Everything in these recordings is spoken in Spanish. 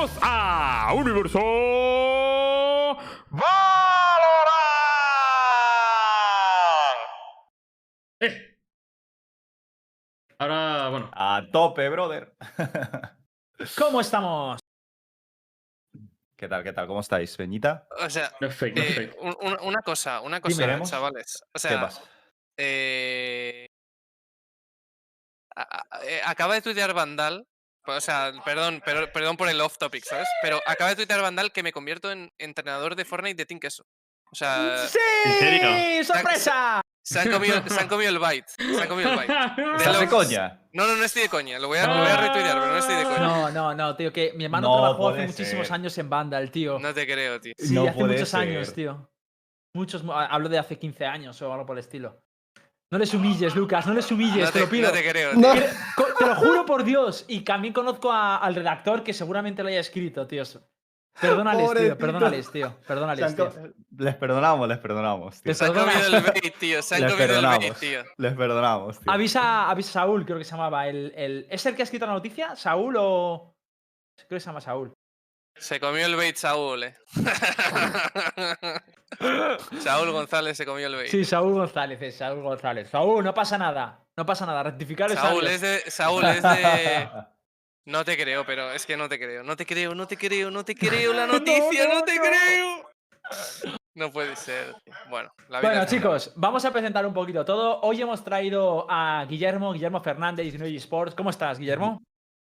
Bienvenidos a Universo Valorant. ¡Eh! Ahora, bueno. A tope, brother. ¿Cómo estamos? ¿Qué tal, qué tal? ¿Cómo estáis, Peñita? O sea, No es fake, no es eh, fake. un- un- una cosa, una cosa, chavales. O ¿Qué pasa? eh, a- a- eh, acaba de tuitear Vandal. O sea, perdón, pero, perdón por el off topic, ¿sabes? Pero acaba de tuitear Vandal que me convierto en entrenador de Fortnite de Team Queso. O sea, ¡Sí! ¡Sorpresa! se han comido, se han comido el bite. Se han comido el bite. ¿Estás de los- coña? No, no, no estoy de coña. Lo voy a, lo voy a retuitear, pero no estoy de coña. No, no, no, tío, que mi hermano No trabajó hace muchísimos años en Vandal, tío. No te creo, tío. sí, no hace puede muchos años, tío. Muchos, mu- hablo de hace 15 años o algo por el estilo. No les humilles, Lucas, no les humilles, No te, te, lo pido. no te creo, Te- tío. co- te lo juro por Dios. Y también conozco a- al redactor que seguramente lo haya escrito, tío. Perdónales, tío, perdónales, tío. Perdónales, tío. Les perdonamos, les perdonamos, tío. Les Se han comido el bait, tío. Se han Les comido el perdonamos. bait, tío. Les perdonamos, tío. Avisa, avisa a Saúl, creo que se llamaba. El, el- ¿Es el que ha escrito la noticia? ¿Saúl o.? Creo que se llama Saúl. Se comió el bait Saúl, eh. Saúl González se comió el bait. Sí, Saúl González, es Saúl González. Saúl, no pasa nada. No pasa nada, rectificar es Saúl es de. Saúl es de. No te creo, pero es que no te creo. No te creo, no te creo, no te creo la noticia, no, no, te no. creo. No puede ser. Bueno, la vida Bueno, chicos, vamos a presentar un poquito todo. Hoy hemos traído a Guillermo, Guillermo Fernández, 19 Sports. ¿Cómo estás, Guillermo?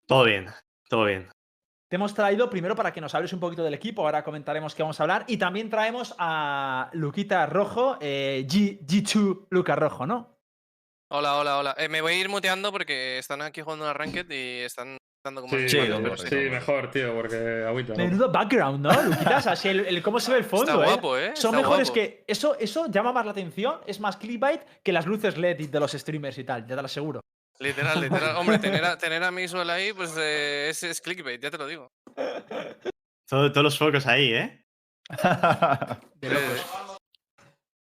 Todo bien, todo bien. Te hemos traído primero para que nos hables un poquito del equipo, ahora comentaremos qué vamos a hablar. Y también traemos a Luquita Rojo, eh, G, G2 Luca Rojo, ¿no? Hola, hola, hola. Eh, me voy a ir muteando porque están aquí jugando una ranked y están dando como. Sí, pero no, sí, sí. mejor, tío, porque agüita. ¿no? Menudo background, ¿no, Luquita? O sea, si el, el cómo se ve el fondo, Está ¿eh? guapo, ¿eh? Son Está mejores guapo. que. Eso, eso llama más la atención, es más clickbait que las luces LED de los streamers y tal, ya te lo aseguro. Literal, literal. Hombre, tener a, tener a ahí, pues eh, es, es clickbait, ya te lo digo. Todo- todos los focos ahí, ¿eh? De locos.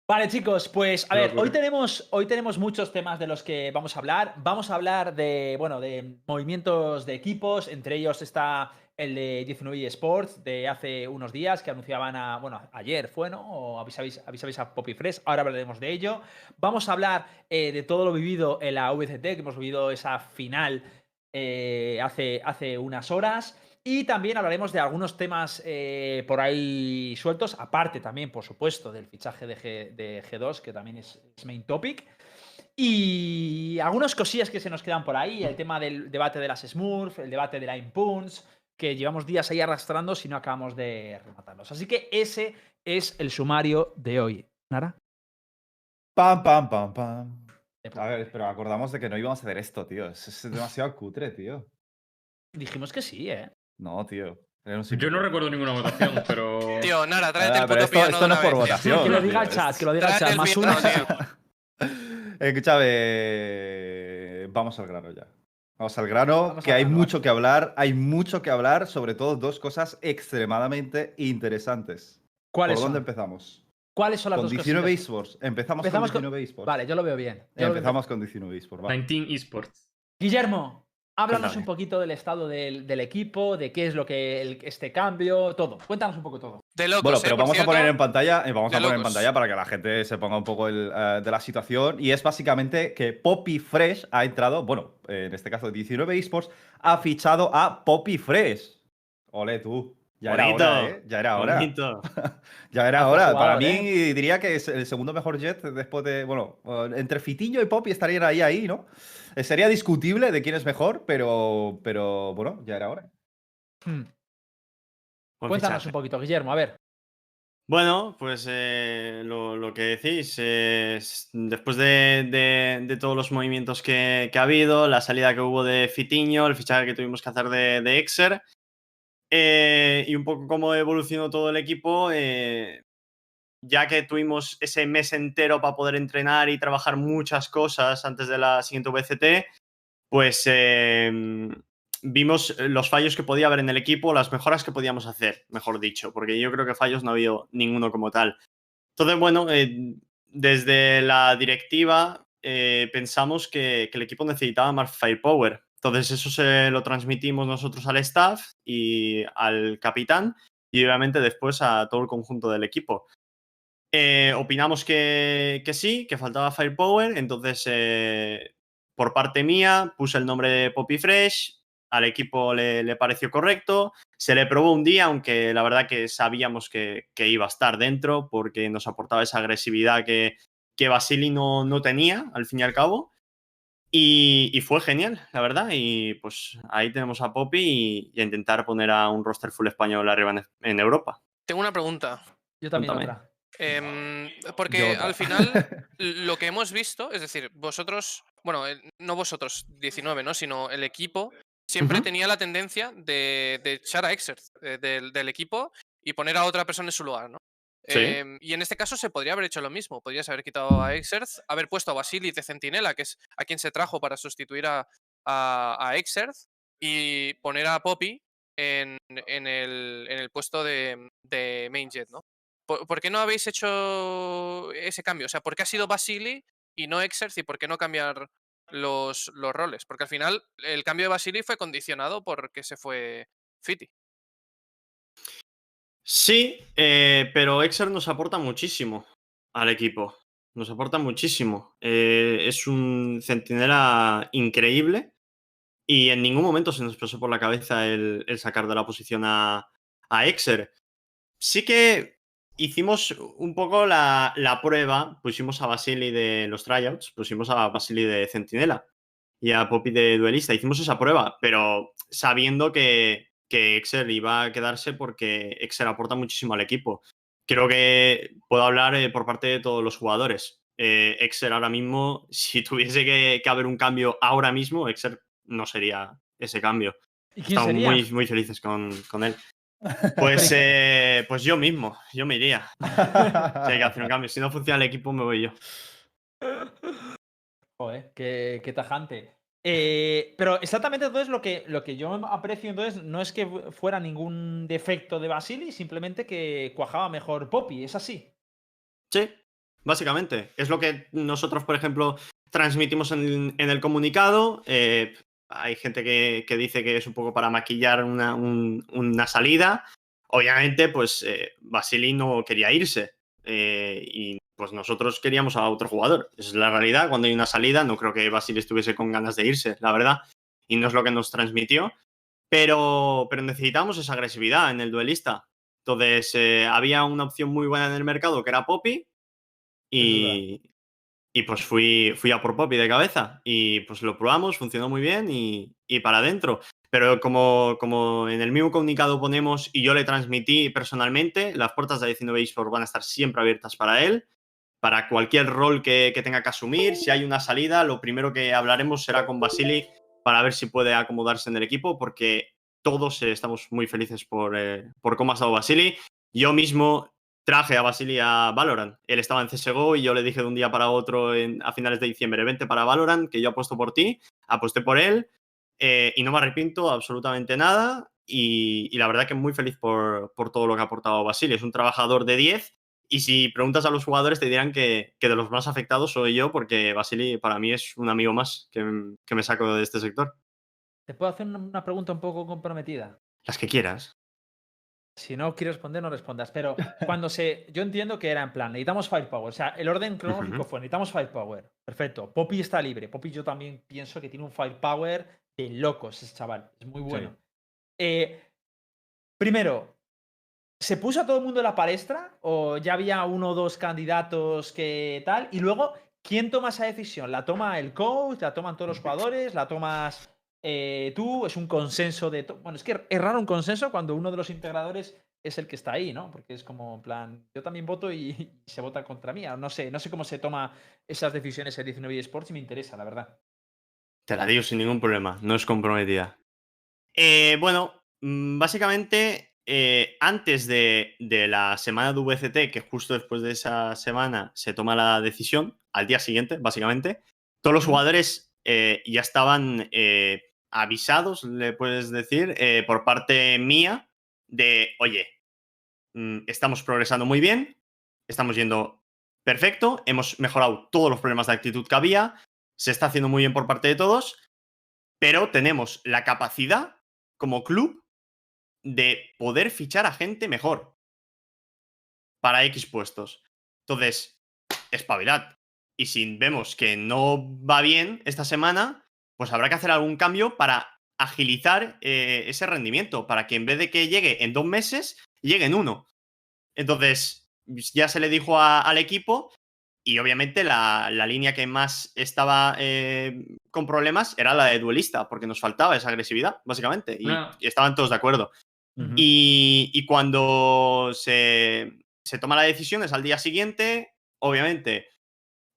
Vale, chicos, pues a ver, hoy tenemos, hoy tenemos muchos temas de los que vamos a hablar. Vamos a hablar de, bueno, de movimientos de equipos, entre ellos está el de 19 Sports de hace unos días que anunciaban a, bueno, ayer fue, ¿no? O avisabais, avisabais a Poppy Fresh, ahora hablaremos de ello. Vamos a hablar eh, de todo lo vivido en la VCT, que hemos vivido esa final eh, hace, hace unas horas. Y también hablaremos de algunos temas eh, por ahí sueltos, aparte también, por supuesto, del fichaje de, G, de G2, que también es, main topic. Y algunas cosillas que se nos quedan por ahí, el tema del debate de las Smurf, el debate de la Impuns, que llevamos días ahí arrastrando si no acabamos de rematarlos. Así que ese es el sumario de hoy. ¿Nara? Pam, pam, pam, pam. A ver, pero acordamos de que no íbamos a hacer esto, tío. Es, es demasiado cutre, tío. Dijimos que sí, ¿eh? No, tío. Yo no recuerdo ninguna votación, pero. Tío, Nara, tráete Ah, el puto esto, piano esto de no es por vez, votación. que lo diga el chat, que lo diga el chat. Más uno. tío. Escúchame, vamos al grano ya. Vamos al grano, Vamos que hay grano, mucho que hablar, hay mucho que hablar, sobre todo dos cosas extremadamente interesantes. ¿Por ¿Cuáles dónde son? empezamos? ¿Cuáles son las Con dos 19 cositas? esports. Empezamos, Empezamos con con- 19 esports. Vale, yo lo veo bien. yo lo veo Empezamos con 19 esports. va. 19 esports. Guillermo, háblanos Cuéntame. un poquito del estado del, del equipo, de qué es lo que el- este cambio, todo. Cuéntanos un poco todo. De locos, Bueno, eh, pero vamos a poner en pantalla, eh, vamos a poner en pantalla para que la gente se ponga un poco el, eh, de la situación. Y es básicamente que Poppy Fresh ha entrado, bueno, eh, en este caso 19 esports, ha fichado a Poppy Fresh. Ole tú. Ya Bonito, era hora, ¿eh? Ya era hora. Bonito. Ya era hora. jugador, Para mí ¿eh? diría que es el segundo mejor jet después de, bueno, eh, entre Fitiño y Poppy estarían ahí, ahí, ¿no? Eh, Sería discutible de quién es mejor, pero, pero bueno, ya era hora. Hmm. Cuéntanos fichaje. un poquito, Guillermo, a ver. Bueno, pues eh, lo, lo que decís, es, después de, de- de todos los movimientos que, que ha habido, la salida que hubo de Fitiño, el fichaje que tuvimos que hacer de, de Exer, eh, y un poco cómo evolucionó todo el equipo, eh, ya que tuvimos ese mes entero para poder entrenar y trabajar muchas cosas antes de la siguiente VCT, pues eh, vimos los fallos que podía haber en el equipo, las mejoras que podíamos hacer, mejor dicho, porque yo creo que fallos no ha habido ninguno como tal. Entonces, bueno, eh, desde la directiva eh, pensamos que el equipo necesitaba más firepower, Entonces eso se lo transmitimos nosotros al staff y al capitán y obviamente después a todo el conjunto del equipo. Eh, opinamos que, sí, que faltaba Firepower, entonces eh, por parte mía puse el nombre de Poppy Fresh, al equipo le, pareció correcto, se le probó un día, aunque la verdad que sabíamos que, que iba a estar dentro porque nos aportaba esa agresividad que, que Basili no, no tenía, al fin y al cabo. Y, y, fue genial, la verdad. Y pues ahí tenemos a Poppy y, y, a intentar poner a un roster full español arriba en, en Europa. Tengo una pregunta. Yo también otra. Eh, porque al final lo que hemos visto, es decir, vosotros, bueno, no vosotros 19, ¿no? Sino el equipo siempre uh -huh. tenía la tendencia de, de echar a Exert eh, del, del, equipo y poner a otra persona en su lugar, ¿no? Eh, y en este caso se podría haber hecho lo mismo. Podrías haber quitado a Exert, haber puesto a Basili de Centinela, que es a quien se trajo para sustituir a, a, a Exert, y poner a Poppy en, el, puesto de, de main jet, ¿no? ¿Por, ¿Por, qué no habéis hecho ese cambio? O sea, ¿por qué ha sido Basili y no Exert y por qué no cambiar los, los roles? Porque al final el cambio de Basili fue condicionado porque se fue Fiti. Sí, eh, pero Exer nos aporta muchísimo al equipo. Nos aporta muchísimo. Eh, es un centinela increíble y en ningún momento se nos pasó por la cabeza el, sacar de la posición a, a, Exer. Sí que hicimos un poco la, la, prueba, pusimos a Basili de los tryouts, pusimos a Basili de centinela y a Poppy de duelista. Hicimos esa prueba, pero sabiendo que, que Excel iba a quedarse porque Excel aporta muchísimo al equipo. Creo que puedo hablar eh, por parte de todos los jugadores. Eh, Excel ahora mismo, si tuviese que, que, haber un cambio ahora mismo, Excel no sería ese cambio. Estamos sería? muy, muy felices con, con él. Pues, eh, pues yo mismo, yo me iría. si hay que hacer un cambio. Si no funciona el equipo, me voy yo. Joder, qué, qué tajante. Eh, pero exactamente entonces lo que, lo que yo aprecio entonces no es que fuera ningún defecto de Basili, simplemente que cuajaba mejor Poppy, ¿es así? Sí, básicamente. Es lo que nosotros, por ejemplo, transmitimos en, en el comunicado. Eh, hay gente que, que, dice que es un poco para maquillar una, un, una salida. Obviamente, pues eh, Basili no quería irse. Y pues nosotros queríamos a otro jugador. Esa es la realidad. Cuando hay una salida, no creo que Basil estuviese con ganas de irse, la verdad. Y no es lo que nos transmitió. Pero, pero necesitamos esa agresividad en el duelista. Entonces, eh, había una opción muy buena en el mercado que era Poppy. Y, y pues fui, fui a por Poppy de cabeza. Y pues lo probamos, funcionó muy bien y, y para adentro. Pero como, como en el mismo comunicado ponemos y yo le transmití personalmente, las puertas de 19 eSports van a estar siempre abiertas para él para cualquier rol que, tenga que asumir. Si hay una salida, lo primero que hablaremos será con Basili para ver si puede acomodarse en el equipo, porque todos eh, estamos muy felices por, eh, por cómo ha estado Basili. Yo mismo traje a Basili a Valorant. Él estaba en CSGO y yo le dije de un día para otro en, a finales de diciembre, vente para Valorant, que yo apuesto por ti, aposté por él eh, y no me arrepiento absolutamente nada. Y, y, la verdad que muy feliz por, por todo lo que ha aportado Basili. Es un trabajador de 10 y si preguntas a los jugadores, te dirán que, que, de los más afectados soy yo, porque Basili para mí es un amigo más que, que, me saco de este sector. ¿Te puedo hacer una pregunta un poco comprometida? Las que quieras. Si no quieres responder, no respondas. Pero cuando se. Yo entiendo que era en plan, necesitamos Firepower. O sea, el orden cronológico uh -huh. fue: necesitamos Firepower. Perfecto. Poppy está libre. Poppy, yo también pienso que tiene un Firepower de locos, ese chaval. Es muy bueno. Sí. Eh, primero, ¿Se puso a todo el mundo en la palestra o ya había uno o dos candidatos que tal? Y luego, ¿quién toma esa decisión? ¿La toma el coach? ¿La toman todos los jugadores? ¿La tomas eh, tú? ¿Es un consenso de... Bueno, es que es raro un consenso cuando uno de los integradores es el que está ahí, ¿no? Porque es como, en plan, yo también voto y, y se vota contra mí. No sé, no sé cómo se toma esas decisiones en 19 Sports y me interesa, la verdad. Te la digo sin ningún problema, no es comprometida. Eh, bueno, mm, básicamente eh, antes de, de, la semana de VCT, que justo después de esa semana se toma la decisión, al día siguiente, básicamente, todos los jugadores eh, ya estaban eh, avisados, le puedes decir, por parte mía, de, oye, mmm, estamos progresando muy bien, estamos yendo perfecto, hemos mejorado todos los problemas de actitud que había, se está haciendo muy bien por parte de todos, pero tenemos la capacidad como club de poder fichar a gente mejor para X puestos. Entonces, espabilad. Y si vemos que no va bien esta semana, pues habrá que hacer algún cambio para agilizar eh, ese rendimiento, para que en vez de que llegue en dos meses, llegue en uno. Entonces, ya se le dijo a- al equipo y obviamente la, la línea que más estaba eh, con problemas era la de duelista, porque nos faltaba esa agresividad, básicamente, y estaban todos de acuerdo. Y, cuando se, toma la decisión es al día siguiente, obviamente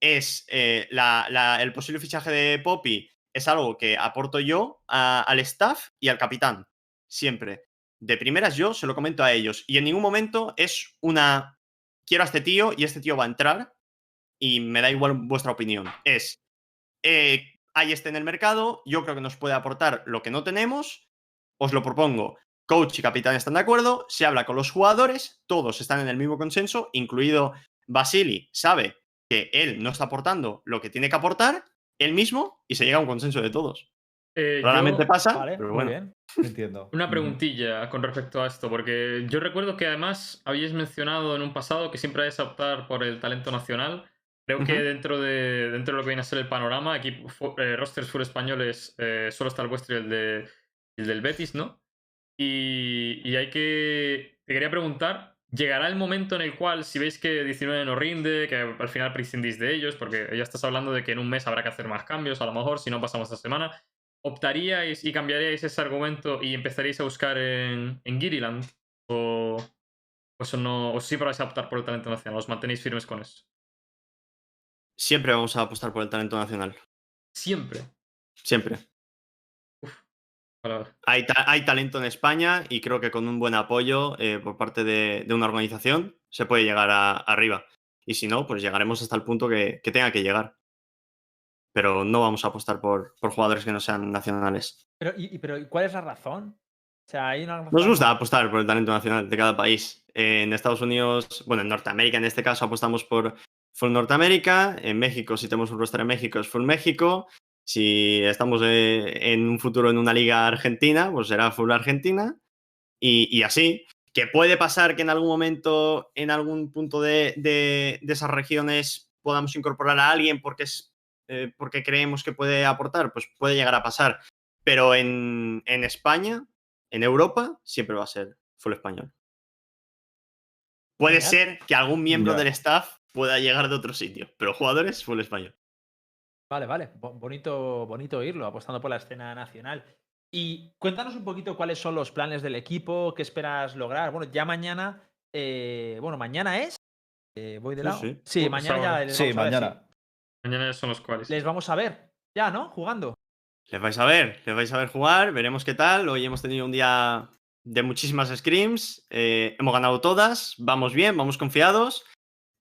es eh, el posible fichaje de Poppy es algo que aporto yo al staff y al capitán, siempre. De primeras yo se lo comento a ellos y en ningún momento es una quiero a este tío y este tío va a entrar y me da igual vuestra opinión. Es eh, hay este en el mercado, yo creo que nos puede aportar lo que no tenemos, os lo propongo. Coach y capitán están de acuerdo, se habla con los jugadores, todos están en el mismo consenso, incluido Basili, sabe que él no está aportando lo que tiene que aportar, él mismo, y se llega a un consenso de todos. Eh, Raramente yo- pasa, Vale, pero muy bueno. bien. Entiendo. Una preguntilla con respecto a esto, porque yo recuerdo que además habíais mencionado en un pasado que siempre vais a optar por el talento nacional. Creo que dentro de, dentro de lo que viene a ser el panorama, aquí eh, rosters full españoles, eh, solo está el vuestro y el, de, y el del Betis, ¿no? Y, y hay que... Te quería preguntar, ¿llegará el momento en el cual, si veis que 19 no rinde, que al final prescindís de ellos, porque ya estás hablando de que en un mes habrá que hacer más cambios, a lo mejor, si no pasamos esta semana, ¿optaríais y cambiaríais ese argumento y empezaríais a buscar en, en? ¿O, o eso no, o siempre vais a optar por el talento nacional? ¿Os mantenéis firmes con eso? Siempre vamos a apostar por el talento nacional. Siempre. Siempre. Hay, ta- hay talento en España y creo que con un buen apoyo eh, por parte de, de una organización se puede llegar a- arriba. Y si no, pues llegaremos hasta el punto que, que tenga que llegar. Pero no vamos a apostar por, por jugadores que no sean nacionales. Pero, y, pero ¿y ¿cuál es la razón? O sea, hay una Nos razón- gusta apostar por el talento nacional de cada país. Eh, en Estados Unidos, bueno, en Norteamérica en este caso apostamos por Full Norteamérica. En México, si tenemos un roster en México, es Full México. Si estamos eh, en un futuro en una liga argentina, pues será Full Argentina. Y, y así. Que puede pasar que en algún momento, en algún punto de, de- de esas regiones, podamos incorporar a alguien porque, es, eh, porque creemos que puede aportar, pues puede llegar a pasar. Pero en, en España, en Europa, siempre va a ser full español. Puede ser que algún miembro Ya. del staff pueda llegar de otro sitio, pero jugadores full español. Vale, vale. Bo- bonito, bonito oírlo, apostando por la escena nacional. Y cuéntanos un poquito cuáles son los planes del equipo, qué esperas lograr. Bueno, ya mañana, eh, bueno, mañana es. eh, voy de lado. sí. Sí, mañana ya les Sí, vamos a ver, mañana. Mañana ya son los cuales. Les vamos a ver. Ya, ¿no? Jugando. Les vais a ver, les vais a ver jugar, veremos qué tal. Hoy hemos tenido un día de muchísimas scrims, eh, hemos ganado todas, vamos bien, vamos confiados,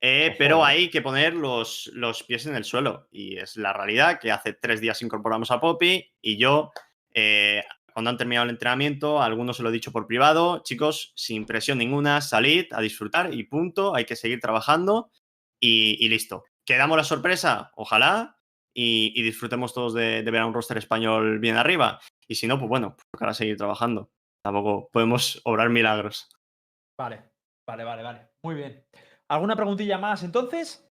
eh, pero hay que poner los, los pies en el suelo. Y es la realidad que hace tres días incorporamos a Poppy y yo, eh, cuando han terminado el entrenamiento, a algunos se lo he dicho por privado, chicos, sin presión ninguna, salid a disfrutar y punto, hay que seguir trabajando y, y listo. ¿Quedamos la sorpresa? Ojalá. Y, y disfrutemos todos de, de ver a un roster español bien arriba. Y si no, pues bueno, pues tocará seguir trabajando. Tampoco podemos obrar milagros. Vale, vale, vale, vale. Muy bien. ¿Alguna preguntilla más entonces?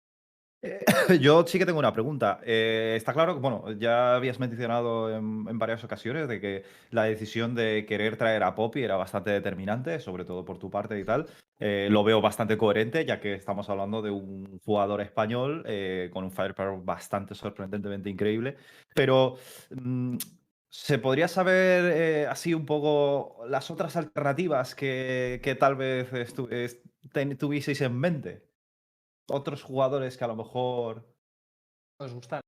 Yo sí que tengo una pregunta. Eh, está claro que, bueno, ya habías mencionado en, varias ocasiones de que la decisión de querer traer a Poppy era bastante determinante, sobre todo por tu parte y tal. Eh, lo veo bastante coherente, ya que estamos hablando de un jugador español eh, con un firepower bastante sorprendentemente increíble. Pero, mm, ¿se podría saber eh, así un poco las otras alternativas que, que tal vez ten- tuvieseis en mente? Otros jugadores que a lo mejor ¿Os gusta? os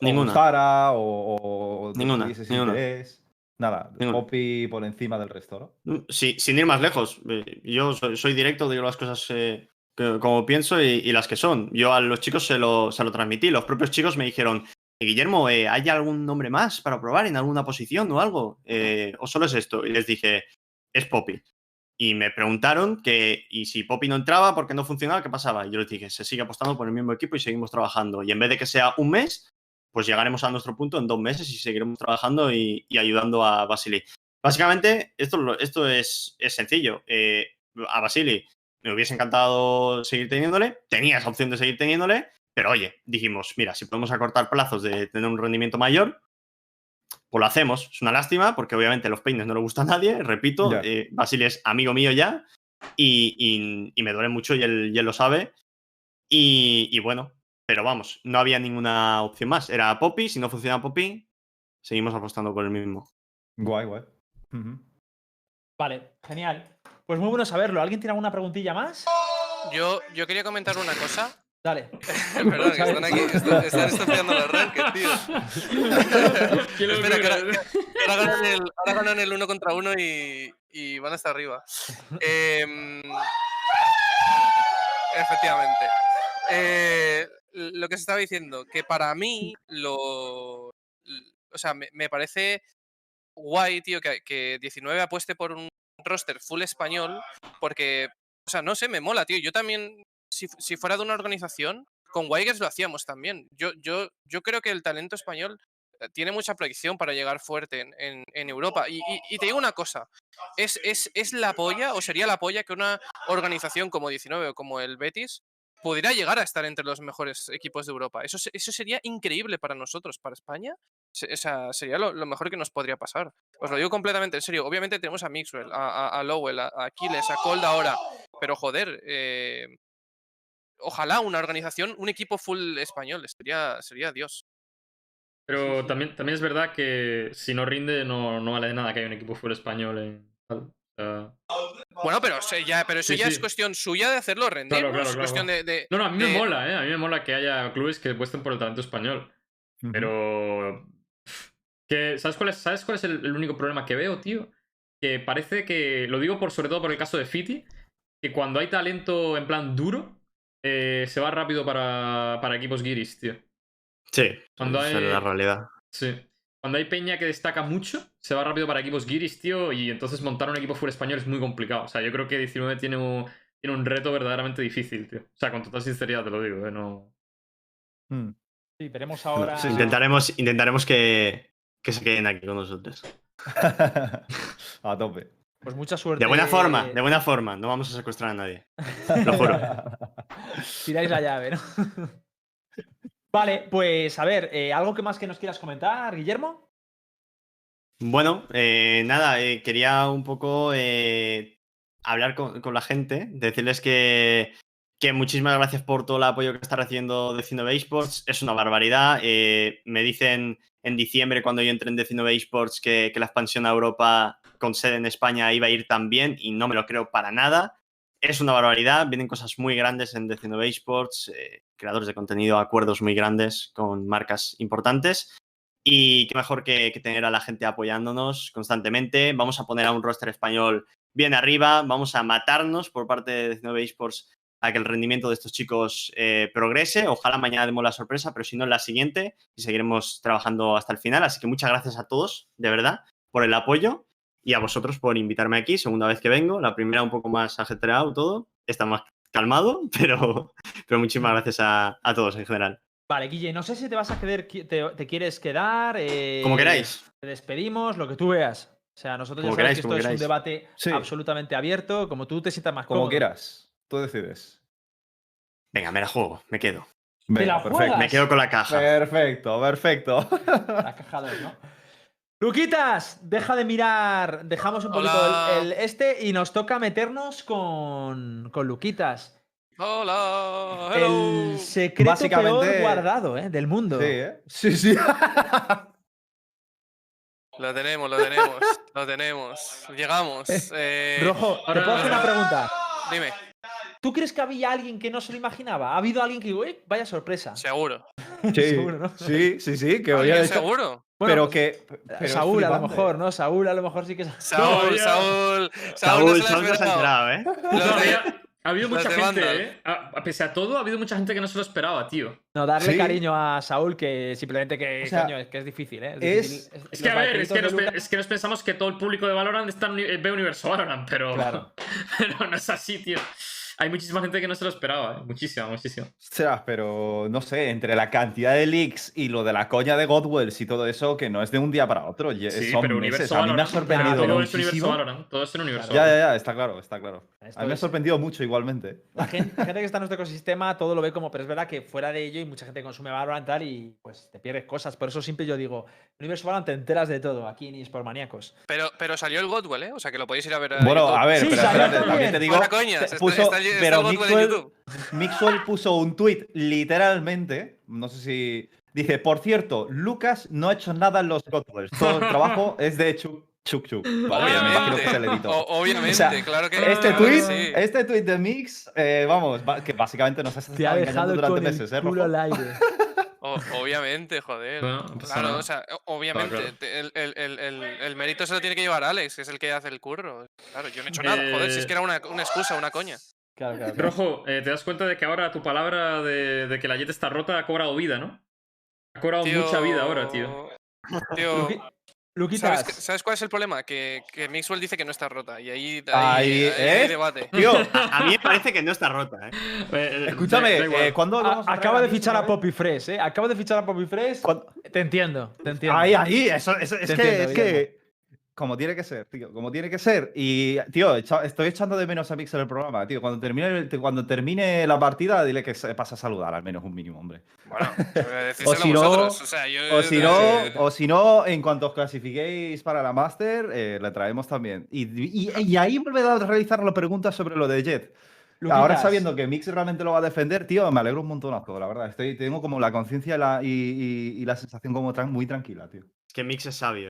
Ninguna. gustara o, o Ninguna, tuvieseis ninguna. interés. Nada, Ninguna. Poppy por encima del resto, ¿no? Mm, Sí, sin ir más lejos. eh, Yo soy, soy directo, digo las cosas eh, que- como pienso y, y las que son. Yo a los chicos se lo, se lo transmití. Los propios chicos me dijeron, Guillermo, eh, ¿hay algún nombre más para probar en alguna posición o algo? Eh, ¿O solo es esto? Y les dije, es Poppy. Y me preguntaron que, y si Poppy no entraba porque no funcionaba, ¿qué pasaba? Y yo les dije, se sigue apostando por el mismo equipo y seguimos trabajando. Y en vez de que sea un mes, pues llegaremos a nuestro punto en dos meses y seguiremos trabajando y, ayudando a Basili. Básicamente, esto, esto es, es sencillo. Eh, a Basili me hubiese encantado seguir teniéndole, tenía esa opción de seguir teniéndole, pero oye, dijimos, mira, si podemos acortar plazos de tener un rendimiento mayor, pues lo hacemos. Es una lástima porque obviamente los peines no le gustan a nadie, repito, eh, Basili es amigo mío ya y, y- y me duele mucho y él, y él lo sabe. Y, y bueno, pero vamos, no había ninguna opción más. Era Poppy, si no funciona Poppy, seguimos apostando por el mismo. Guay, guay. Vale, genial. Pues muy bueno saberlo. ¿Alguien tiene alguna preguntilla más? Yo, yo quería comentar una cosa. Dale. Perdón, que están aquí, están, están estropeando el arranque, tío. Espera, que ahora, ahora ganan el, ahora ganan el uno contra uno y, y van hasta arriba. Em, efectivamente. Eh, lo que se estaba diciendo, que para mí lo... O sea, me, me parece guay, tío, que, que 19 apueste por un roster full español, porque, o sea, no sé, me mola, tío. Yo también, si, fu- si fuera de una organización, con Wigers lo hacíamos también. Yo, yo, yo creo que el talento español eh, tiene mucha proyección para llegar fuerte en, en- Europa. Y, te digo una cosa, ¿es, es, ¿es la polla o sería la polla que una organización como 19 o como el Betis pudiera llegar a estar entre los mejores equipos de Europa? Eso, eso sería increíble para nosotros, para España. Se- O sea, sería lo, lo mejor que nos podría pasar. Os lo digo completamente en serio. Obviamente tenemos a Mixwell, a, a- a Lowell, a, a Aquiles, a Cold ahora. Pero joder, eh, ojalá una organización, un equipo full español. Sería, sería Dios. Pero también, también es verdad que si no rinde, no, no vale de nada que haya un equipo full español en sea, Bueno, pero, ya, pero eso Sí, ya es cuestión suya de hacerlo rendir. Claro, ¿no? claro, es claro, cuestión de, de- No, no, a mí me mola, ¿eh? A mí me mola que haya clubes que apuesten por el talento español. Pero. Que, ¿sabes, cuál es, ¿Sabes cuál es el, el único problema que veo, tío? Que parece que. Lo digo por, sobre todo por el caso de Fiti. Que cuando hay talento en plan duro, eh, se va rápido para, para equipos guiris, tío. Sí, Cuando esa es hay- la realidad. Sí. Cuando hay peña que destaca mucho, se va rápido para equipos guiris, tío. Y entonces montar un equipo full español es muy complicado. O sea, yo creo que 19 tiene un, tiene un reto verdaderamente difícil, tío. O sea, con total sinceridad te lo digo, ¿eh? No. Mm. Sí, veremos ahora. sí. Intentaremos, intentaremos que, que se queden aquí con nosotros. a tope. Pues mucha suerte. De buena forma, de buena forma. No vamos a secuestrar a nadie. Lo juro. Tiráis la llave, ¿no? vale, pues a ver, eh, ¿algo que más que nos quieras comentar, Guillermo? Bueno, eh, nada, eh, quería un poco hablar con, con la gente, decirles que, que muchísimas gracias por todo el apoyo que está recibiendo Decino Esports. Es una barbaridad. me dicen en diciembre, cuando yo entré en Decino Esports, que, que la expansión a Europa con sede en España iba a ir tan bien y no me lo creo para nada. Es una barbaridad, vienen cosas muy grandes en Decino Esports, eh, creadores de contenido, acuerdos muy grandes con marcas importantes. Y qué mejor que, que tener a la gente apoyándonos constantemente. Vamos a poner a un roster español bien arriba. Vamos a matarnos por parte de 19 Esports a que el rendimiento de estos chicos eh, progrese. Ojalá mañana demos la sorpresa, pero si no, la siguiente y seguiremos trabajando hasta el final. Así que muchas gracias a todos, de verdad, por el apoyo y a vosotros por invitarme aquí. Segunda vez que vengo. La primera un poco más ajetreado todo. Está más calmado, pero, pero muchísimas gracias a, a todos en general. Vale, Guille, no sé si te vas a quedar, te, te quieres quedar. eh, Como queráis. Te despedimos, lo que tú veas. O sea, nosotros Como ya sabes queráis, que esto como es un debate Sí. absolutamente abierto, como tú te sientas más Como cómodo. quieras. Tú decides. Venga, me la juego, me quedo. Venga, la perfecto. juegas? Me quedo con la caja. Perfecto, perfecto. La caja dos, ¿no? Luquitas, deja de mirar, dejamos un poquito el, el este y nos toca meternos con, con Luquitas. Hola. hello. El secreto Básicamente- peor guardado ¿eh? del mundo. Sí, ¿eh? Sí, sí. Lo tenemos, lo tenemos, lo tenemos. Llegamos. eh, Rojo, ¿te puedo hacer una pregunta? Dime, ¿Tú crees que había alguien que no se lo imaginaba? ¿Ha habido alguien que, uy, vaya sorpresa? seguro. Sí, Seguro, ¿no? sí, sí, sí, que ¿Alguien había hecho- seguro? Bueno, pero pues, que. pero es Saúl, a lo mejor, ¿no? Saúl, a lo mejor sí que. Saúl, Todavía. Saúl, Saúl, no Saúl, se lo ha Saúl no se ha esperado. enterado, ¿eh? No, había- ha habido mucha gente. ¿eh? A, a- pese a todo, ha habido mucha gente que no se lo esperaba, tío. No, darle Sí. cariño a Saúl, que simplemente que, O sea, coño, es que es difícil, ¿eh? es-. Es que, a ver, es que, nos, es que nos pensamos que todo el público de Valorant está en uni- ve Universo Valorant, pero, Claro. pero no es así, tío. Hay muchísima gente que no se lo esperaba, ¿eh? muchísima, muchísima. Ostras, pero no sé, entre la cantidad de leaks y lo de la coña de Godwells y todo eso, que no es de un día para otro. Sí, son pero meses. universo A mí me ha sorprendido Todo es universo. Valorant. Todo es en universo Ya, Valorant. ya, ya, está claro, está claro. Esto A mí me ha es- sorprendido mucho igualmente. La gente, la gente que está en nuestro ecosistema todo lo ve como, pero es verdad que fuera de ello y mucha gente consume Valorant tal y pues te pierdes cosas. Por eso siempre yo digo, Universo Valorant te enteras de todo aquí en eSport Maníacos. Pero, pero salió el Godwell, ¿eh? O sea que lo podéis ir a ver. Bueno, a ver, Sí, pero salió espérate, también también. te digo. Puso- está- está pero Mixwell, puso un tweet literalmente, no sé si. Dice, por cierto, Lucas no ha hecho nada en los Godwells. Todo el trabajo es de Chuk Chuk Chuk. Vale, me imagino que es el editor. O- obviamente, O sea, claro que Este claro que tweet, sí. este tweet de Mix, eh, vamos, va- que básicamente nos has ha estado dejado engañando durante meses, ¿eh, culo Rojo? al aire. O- obviamente, joder. Bueno, claro, o sea, obviamente. claro. El, el- el- el- el mérito se lo tiene que llevar Alex, que es el que hace el curro. Claro, yo no he hecho nada, joder, si es que era una, una excusa, una coña. Claro, claro, claro. Rojo, eh, te das cuenta de que ahora tu palabra de, de que la Jet está rota ha cobrado vida, ¿no? Ha cobrado mucha vida ahora, tío. Tío, ¿sabes, qué- sabes cuál es el problema? Que, que Mixwell dice que no está rota y ahí, ahí, Ahí, ahí hay debate. Tío, A mí me parece que no está rota, ¿eh? Eh, eh, escúchame, eh, ¿cuándo a- vamos a acaba de fichar a? Poppy Fresh, ¿eh? Acaba de fichar a Poppy Fresh. ¿Cuándo? Te entiendo, te entiendo. Ahí, ahí, eso, eso- es que, entiendo, es que como tiene que ser, tío, como tiene que ser. Y, tío, estoy echando de menos a Mix en el programa, tío. Cuando termine, cuando termine la partida, dile que se pasa a saludar, al menos un mínimo, hombre. Bueno, O si no- vosotros, o sea, yo- O si no, o si no, en cuanto os clasifiquéis para la Master, eh, le traemos también. Y, y- y ahí vuelve a realizar la pregunta sobre lo de Jet. Ahora sabiendo que Mix realmente lo va a defender, tío, me alegro un montonazo, la verdad. Estoy, tengo como la conciencia y la, y, y- la sensación como muy tranquila, tío. Es que Mix es sabio.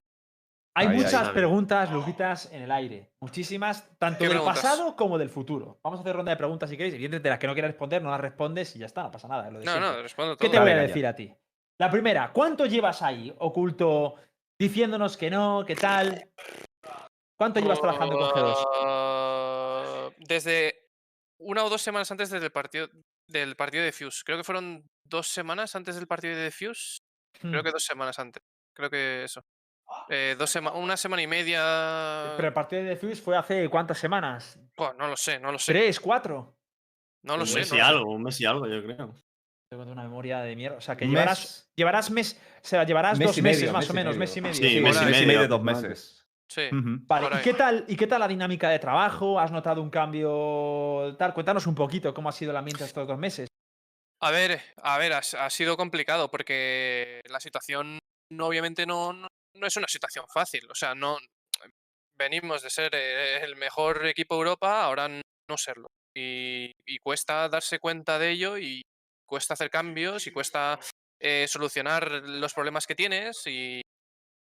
Hay Ahí, muchas ahí. preguntas, Luquitas, en el aire. Muchísimas, tanto ¿Qué del preguntas? pasado como del futuro. Vamos a hacer ronda de preguntas si queréis. Evidentemente, las que no quieras responder, no las respondes y ya está, no pasa nada. lo de No, siempre. no, respondo ¿Qué todo. te voy a decir a ti? La primera, ¿cuánto llevas ahí oculto diciéndonos que no, qué tal? ¿Cuánto llevas trabajando con G2? Ah, Desde una o dos semanas antes del partido del partido de Fuse. Creo que fueron dos semanas antes del partido de Fuse. Creo Hmm. que dos semanas antes. Creo que eso. Eh, dos sema- una semana y media. Pero el partido de Fuse fue hace cuántas semanas? No lo sé, no lo sé. ¿Tres, cuatro? No lo un sé. mes no y sé. algo, un mes y algo, yo creo. Tengo una memoria de mierda. O sea, que llevarás, llevarás mes, o sea, llevarás Mes dos meses medio, más mes o menos, medio. mes y medio. Sí, Sí, mes y mes y medio, medio, dos meses. Sí. Vale, ¿y qué, tal, ¿y qué tal la dinámica de trabajo? ¿Has notado un cambio tal? Cuéntanos un poquito cómo ha sido el ambiente estos dos meses. A ver, a ver, ha, ha sido complicado porque la situación no, obviamente no, no, no es una situación fácil. O sea, no venimos de ser eh, el mejor equipo de Europa, ahora no serlo. Y, y cuesta darse cuenta de ello y cuesta hacer cambios y cuesta eh, solucionar los problemas que tienes y,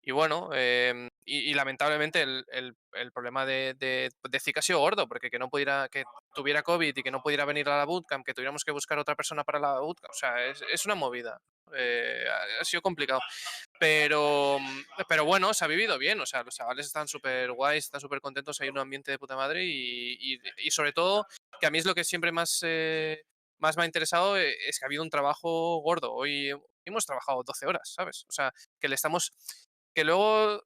y bueno, em, y, lamentablemente el, el- problema de, de, de Zika ha sido gordo, porque que no pudiera, que tuviera COVID y que no pudiera venir a la bootcamp, que tuviéramos que buscar otra persona para la bootcamp, o sea, es una movida. Eh, ha, sido complicado. Pero, mm, pero bueno, se ha vivido bien, o sea, los chavales están súper guays, están súper contentos, hay un ambiente de puta madre y, y- y sobre todo, que a mí es lo que siempre más, eh, más me ha interesado, eh, es que ha habido un trabajo gordo. Hoy hemos trabajado 12 horas, ¿sabes? O sea, que le estamos que luego,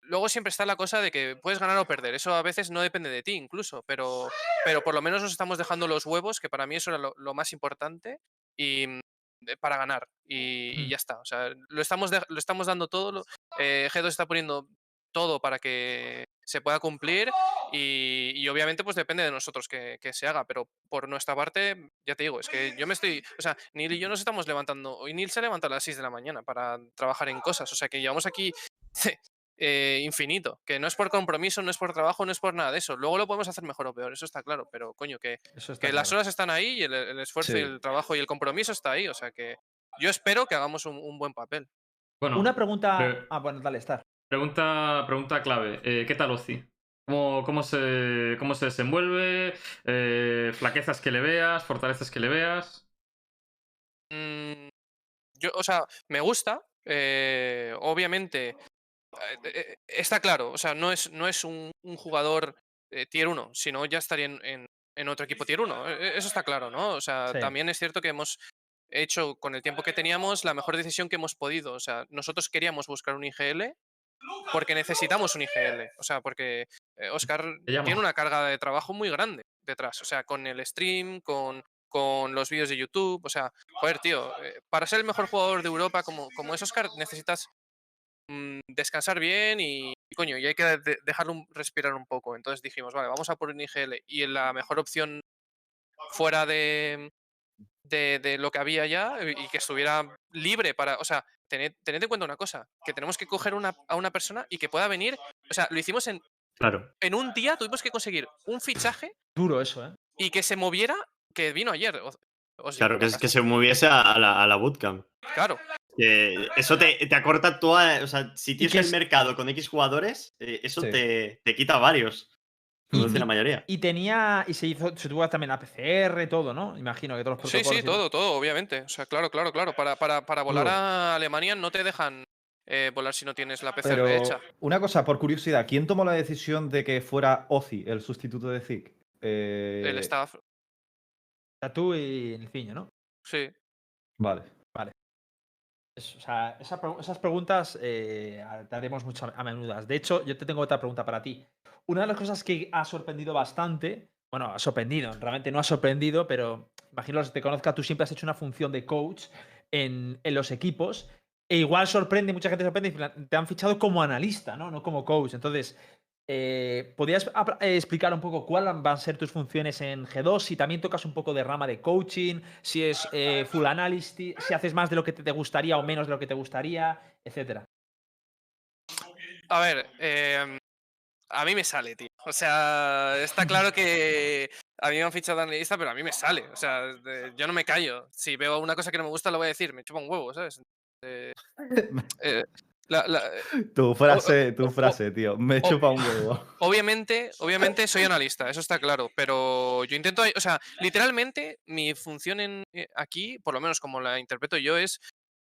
luego siempre está la cosa de que puedes ganar o perder. Eso a veces no depende de ti incluso, pero, pero por lo menos nos estamos dejando los huevos, que para mí eso era lo, lo más importante, y para ganar. Y, y Mm. ya está. O sea, lo estamos, de- lo estamos dando todo. lo- eh, G2 está poniendo todo para que se pueda cumplir y, y obviamente pues depende de nosotros que, que se haga, pero por nuestra parte, ya te digo, es que yo me estoy, o sea, Neil y yo nos estamos levantando, hoy Neil se levanta a las 6 de la mañana para trabajar en cosas, o sea que llevamos aquí eh, infinito, que no es por compromiso, no es por trabajo, no es por nada de eso, luego lo podemos hacer mejor o peor, eso está claro, pero coño, que, que las horas están ahí y el, el esfuerzo y el trabajo y el compromiso está ahí, o sea que yo espero que hagamos un, un buen papel. Bueno, Una pregunta. pero- Ah, bueno, dale, estar. pregunta, pregunta clave. eh, ¿Qué tal Ozzy? ¿Cómo, cómo, se, ¿Cómo se desenvuelve? Eh, ¿Flaquezas que le veas? ¿Fortalezas que le veas? Mm, yo, o sea, me gusta. eh, obviamente, está claro. O sea, no es, no es un, un jugador eh, tier 1, sino ya estaría en, en- en otro equipo tier 1. eh, Eso está claro, ¿no? O sea, Sí. también es cierto que hemos hecho con el tiempo que teníamos la mejor decisión que hemos podido. O sea, nosotros queríamos buscar un IGL porque necesitamos un IGL. O sea, porque eh, Oscar tiene una carga de trabajo muy grande detrás. O sea, con el stream, con, con los vídeos de YouTube. O sea, joder, tío, eh, para ser el mejor jugador de Europa como, como es Oscar, necesitas mm, descansar bien y, coño, y hay que de- dejarlo un- respirar un poco. Entonces dijimos, vale, vamos a por un IGL. Y la mejor opción fuera de, de, de lo que había ya eh, y que estuviera libre para. O sea, tened, tened en cuenta una cosa: que tenemos que coger una, a una persona y que pueda venir. O sea, lo hicimos en, Claro. en un día, tuvimos que conseguir un fichaje Duro eso, ¿eh? y que se moviera, que vino ayer. Claro, que, es- que se moviese a, a la, a la bootcamp. Claro, Que eso te, te acorta toda. O sea, si tienes el es- mercado con X jugadores, eh, eso Sí. te, te quita varios. Decir la mayoría. Y tenía. Y se hizo. Se tuvo también la PCR, todo, ¿no? Imagino que todos los sí, protocolos. sí, tal. todo, todo, obviamente. O sea, claro, claro, claro. Para, para, para volar a Alemania no te dejan eh, volar si no tienes la PCR Pero hecha. una cosa, por curiosidad, ¿quién tomó la decisión de que fuera Ozzy el sustituto de Zik? El Eh, staff, O sea, tú y el ciño, ¿no? sí. Vale. O sea, esas preguntas eh, te haremos mucho a menudas. De hecho, yo te tengo otra pregunta para ti. Una de las cosas que ha sorprendido bastante, bueno, ha sorprendido, realmente no ha sorprendido, pero imagino que te conozca, tú siempre has hecho una función de coach en, en los equipos. E igual sorprende, mucha gente sorprende, te han fichado como analista, ¿no? No como coach. Entonces, eh, ¿podrías eh, explicar un poco cuáles van a ser tus funciones en G2? Si también tocas un poco de rama de coaching, si es eh, full analyst, si haces más de lo que te gustaría o menos de lo que te gustaría, etcétera. A ver, em, a mí me sale, tío. O sea, está claro que a mí me han fichado de analista, pero a mí me sale. O sea, de- yo no me callo. Si veo una cosa que no me gusta, lo voy a decir. Me chupa un huevo, ¿sabes? Eh, eh, la- la- Tu frase, tu o- frase, tío. Me o- chupa un huevo. obviamente, obviamente soy analista, eso está claro. Pero yo intento, o sea, literalmente mi función en, eh, aquí, por lo menos como la interpreto yo, es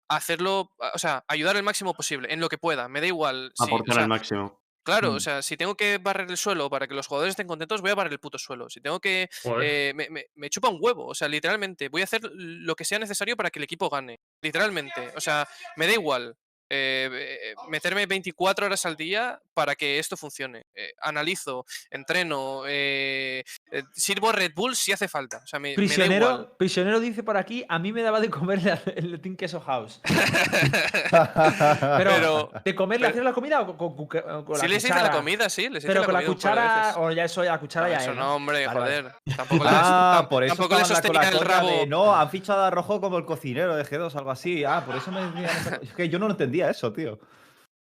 hacerlo, o sea, ayudar el máximo posible en lo que pueda. Me da igual. si- o Aportar sea, al máximo. Claro, Mm. o sea, si tengo que barrer el suelo para que los jugadores estén contentos, voy a barrer el puto suelo. Si tengo que. Eh, me, me- me chupa un huevo, o sea, literalmente. Voy a hacer lo que sea necesario para que el equipo gane. Literalmente. O sea, me da igual. Eh, eh, meterme 24 horas al día para que esto funcione. Eh, analizo, entreno, eh, sirvo Red Bull si hace falta. O sea, me, me da igual. Prisionero, prisionero dice por aquí, a mí me daba de comer la- el Team Queso House. Pero, Pero- ¿de comer le hacías la comida o con, con- con- con Sí, la les hice la comida, sí, les Pero la con la cuchara, o ya eso, la cuchara ya eso es, no, hombre, Vale, vale. joder. Tampoco le Ah, por eso tampoco le estaban la- con sostenía la el rabo. de, no, han fichado a Rojo como el cocinero de G2, algo así. Ah, por eso me decían Es que yo no lo entendía eso, tío.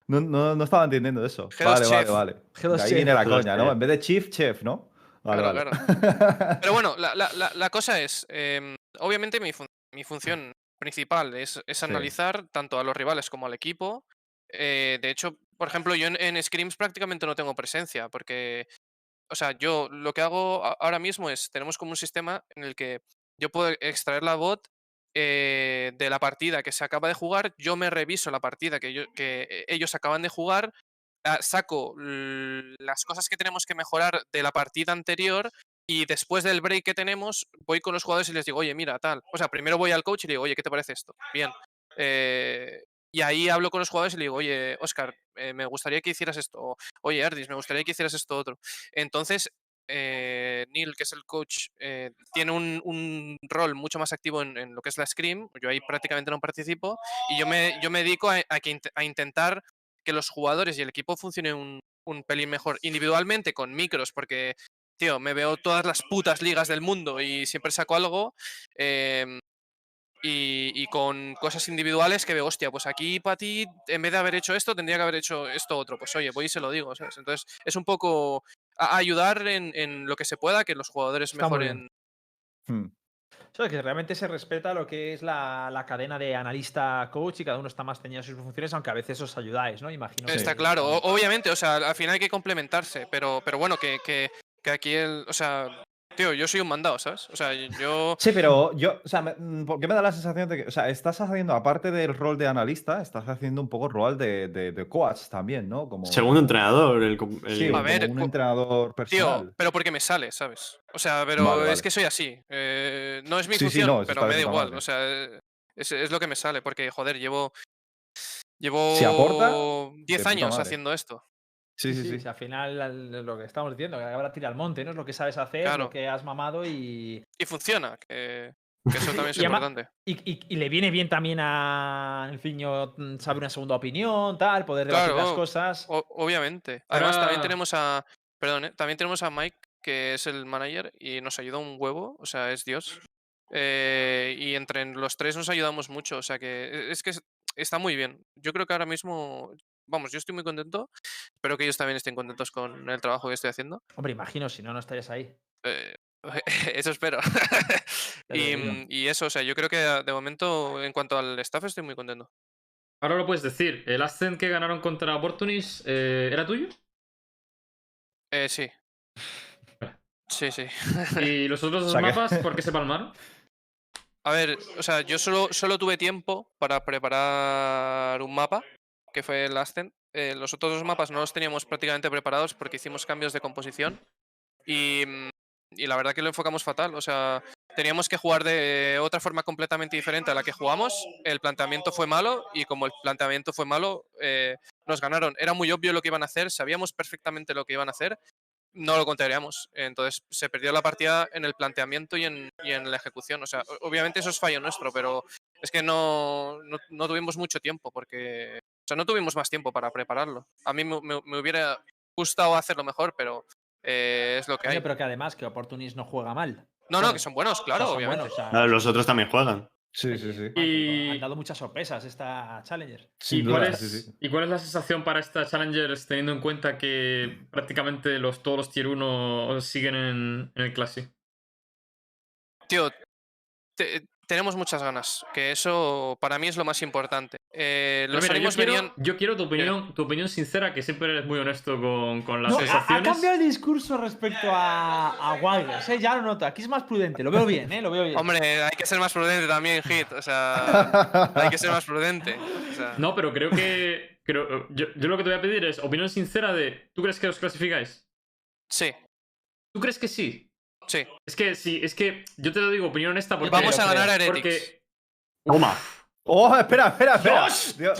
No, no, no estaba entendiendo eso. G2 vale, vale, vale. G2 De ahí chef. viene la G2 coña, ¿no? En vez de chief, chef, ¿no? Vale, Claro, vale. Pero bueno, la, la- la- cosa es, em, obviamente mi, fun- mi función principal es, es Sí. analizar tanto a los rivales como al equipo. Eh, de hecho, por ejemplo, yo en, en scrims prácticamente no tengo presencia, porque, o sea, yo lo que hago ahora mismo es, tenemos como un sistema en el que yo puedo extraer la bot eh, de la partida que se acaba de jugar, yo me reviso la partida que, que eh, ellos acaban de jugar, ah, saco las cosas que tenemos que mejorar de la partida anterior y después del break que tenemos, voy con los jugadores y les digo, oye, mira, tal. O sea, primero voy al coach y le digo, oye, ¿qué te parece esto? Bien. Eh, y ahí hablo con los jugadores y le digo, oye, Oscar, me gustaría que hicieras esto. Oye, Ardis, me gustaría que hicieras esto otro. Entonces, eh, Neil, que es el coach, eh, tiene un, rol mucho más activo en, lo que es la Scream. Yo ahí prácticamente no participo. Y yo me, yo me dedico a, a intentar que los jugadores y el equipo funcionen un, un pelín mejor individualmente con micros, porque, tío, me veo todas las putas ligas del mundo y siempre saco algo. em, y, y con cosas individuales que veo, hostia, pues aquí para ti, en vez de haber hecho esto, tendría que haber hecho esto otro. Pues oye, voy y se lo digo, ¿sabes? Entonces, es un poco a- ayudar en, en lo que se pueda, que los jugadores Está mejoren. Hmm. O sea, que realmente se respeta lo que es la, la cadena de analista-coach y cada uno está más teñido a sus funciones, aunque a veces os ayudáis, ¿no? Imagino. que- Está claro, o- obviamente, o sea, al final hay que complementarse, pero, pero bueno, que, que, que aquí el, o sea, tío, yo soy un mandado, ¿sabes? O sea, yo... Sí, pero yo, o sea, me- mm, ¿por qué me da la sensación de que, o sea, estás haciendo, aparte del rol de analista, estás haciendo un poco rol de, de, de coach también, ¿no? Como, Segundo entrenador. El, com- el- Sí, A como ver, un entrenador personal. Tío, pero porque me sale, ¿sabes? O sea, pero Vale, es que soy así. eh, no es mi Sí, sí, función, no, pero me da igual. madre. O sea, es, es lo que me sale, porque, joder, llevo. Llevo Si aporta, 10 puta años haciendo esto. Sí, sí, Sí, sí. al final al- lo que estamos diciendo, que ahora tira al monte, ¿no? Es lo que sabes hacer, Claro. lo que has mamado y, Y funciona, que, que eso también es Y además- importante. y, y- y le viene bien también a Elfiño mm, saber una segunda opinión, tal, poder debatir las cosas. O- obviamente. Además, también tenemos a. Perdón, ¿eh? también tenemos a Mike, que es el manager, y nos ayuda un huevo, o sea, es Dios. Eh, y entre los tres nos ayudamos mucho, o sea que e- es que es- está muy bien. Yo creo que ahora mismo, vamos, yo estoy muy contento. Espero que ellos también estén contentos con el trabajo que estoy haciendo. Hombre, imagino, si no, no estarías ahí. Eh, eso espero. Y, mm, y eso, o sea, yo creo que de momento, en cuanto al staff, estoy muy contento. Ahora lo puedes decir. ¿El Ascent que ganaron contra Opportunis eh, era tuyo? Eh, sí. Sí, sí. ¿Y los otros O dos que- mapas por qué se palmaron? A ver, o sea, yo solo, solo tuve tiempo para preparar un mapa, que fue el Ascent. Eh, los otros dos mapas no los teníamos prácticamente preparados porque hicimos cambios de composición. Y, mm, y la verdad que lo enfocamos fatal. O sea, teníamos que jugar de otra forma completamente diferente a la que jugamos. El planteamiento fue malo y como el planteamiento fue malo, eh, nos ganaron. Era muy obvio lo que iban a hacer, sabíamos perfectamente lo que iban a hacer. No lo contrariamos. Entonces se perdió la partida en el planteamiento y en, y en la ejecución. O sea, obviamente eso es fallo nuestro, pero es que no, no, no tuvimos mucho tiempo porque. O sea, no tuvimos más tiempo para prepararlo. A mí me, me- me hubiera gustado hacerlo mejor, pero eh, es lo que hay. Pero que además que Opportunis no juega mal. No, no, que son buenos, O sea, claro, son obviamente. buenos, o sea, Claro, los otros también juegan. Sí, sí, sí. Y- Han dado muchas sorpresas esta Challenger. ¿Y, duda, cuál es, sí, sí. ¿Y cuál es la sensación para esta Challengers teniendo en cuenta que prácticamente los, todos los tier 1 siguen en, en el Classic? Tío, te- tenemos muchas ganas, que eso para mí es lo más importante. Eh, los mira, yo, quiero, venían. yo quiero tu opinión, tu opinión sincera, que siempre eres muy honesto con, con las No, ha, ha sensaciones. cambiado el discurso respecto a, a Wilders, ¿eh? Ya lo noto. Aquí es más prudente. Lo veo bien, ¿eh? Lo veo bien. Hombre, hay que ser más prudente también, Hit. O sea, hay que ser más prudente. o sea, No, pero creo que. Creo, yo, yo lo que te voy a pedir es opinión sincera de. ¿Tú crees que os clasificáis? Sí, ¿Tú crees que sí? Sí. Es que sí, es que yo te lo digo, opinión honesta porque. Vamos a ganar a Heretics. Porque. Toma. Oh, espera, espera, espera. Dios,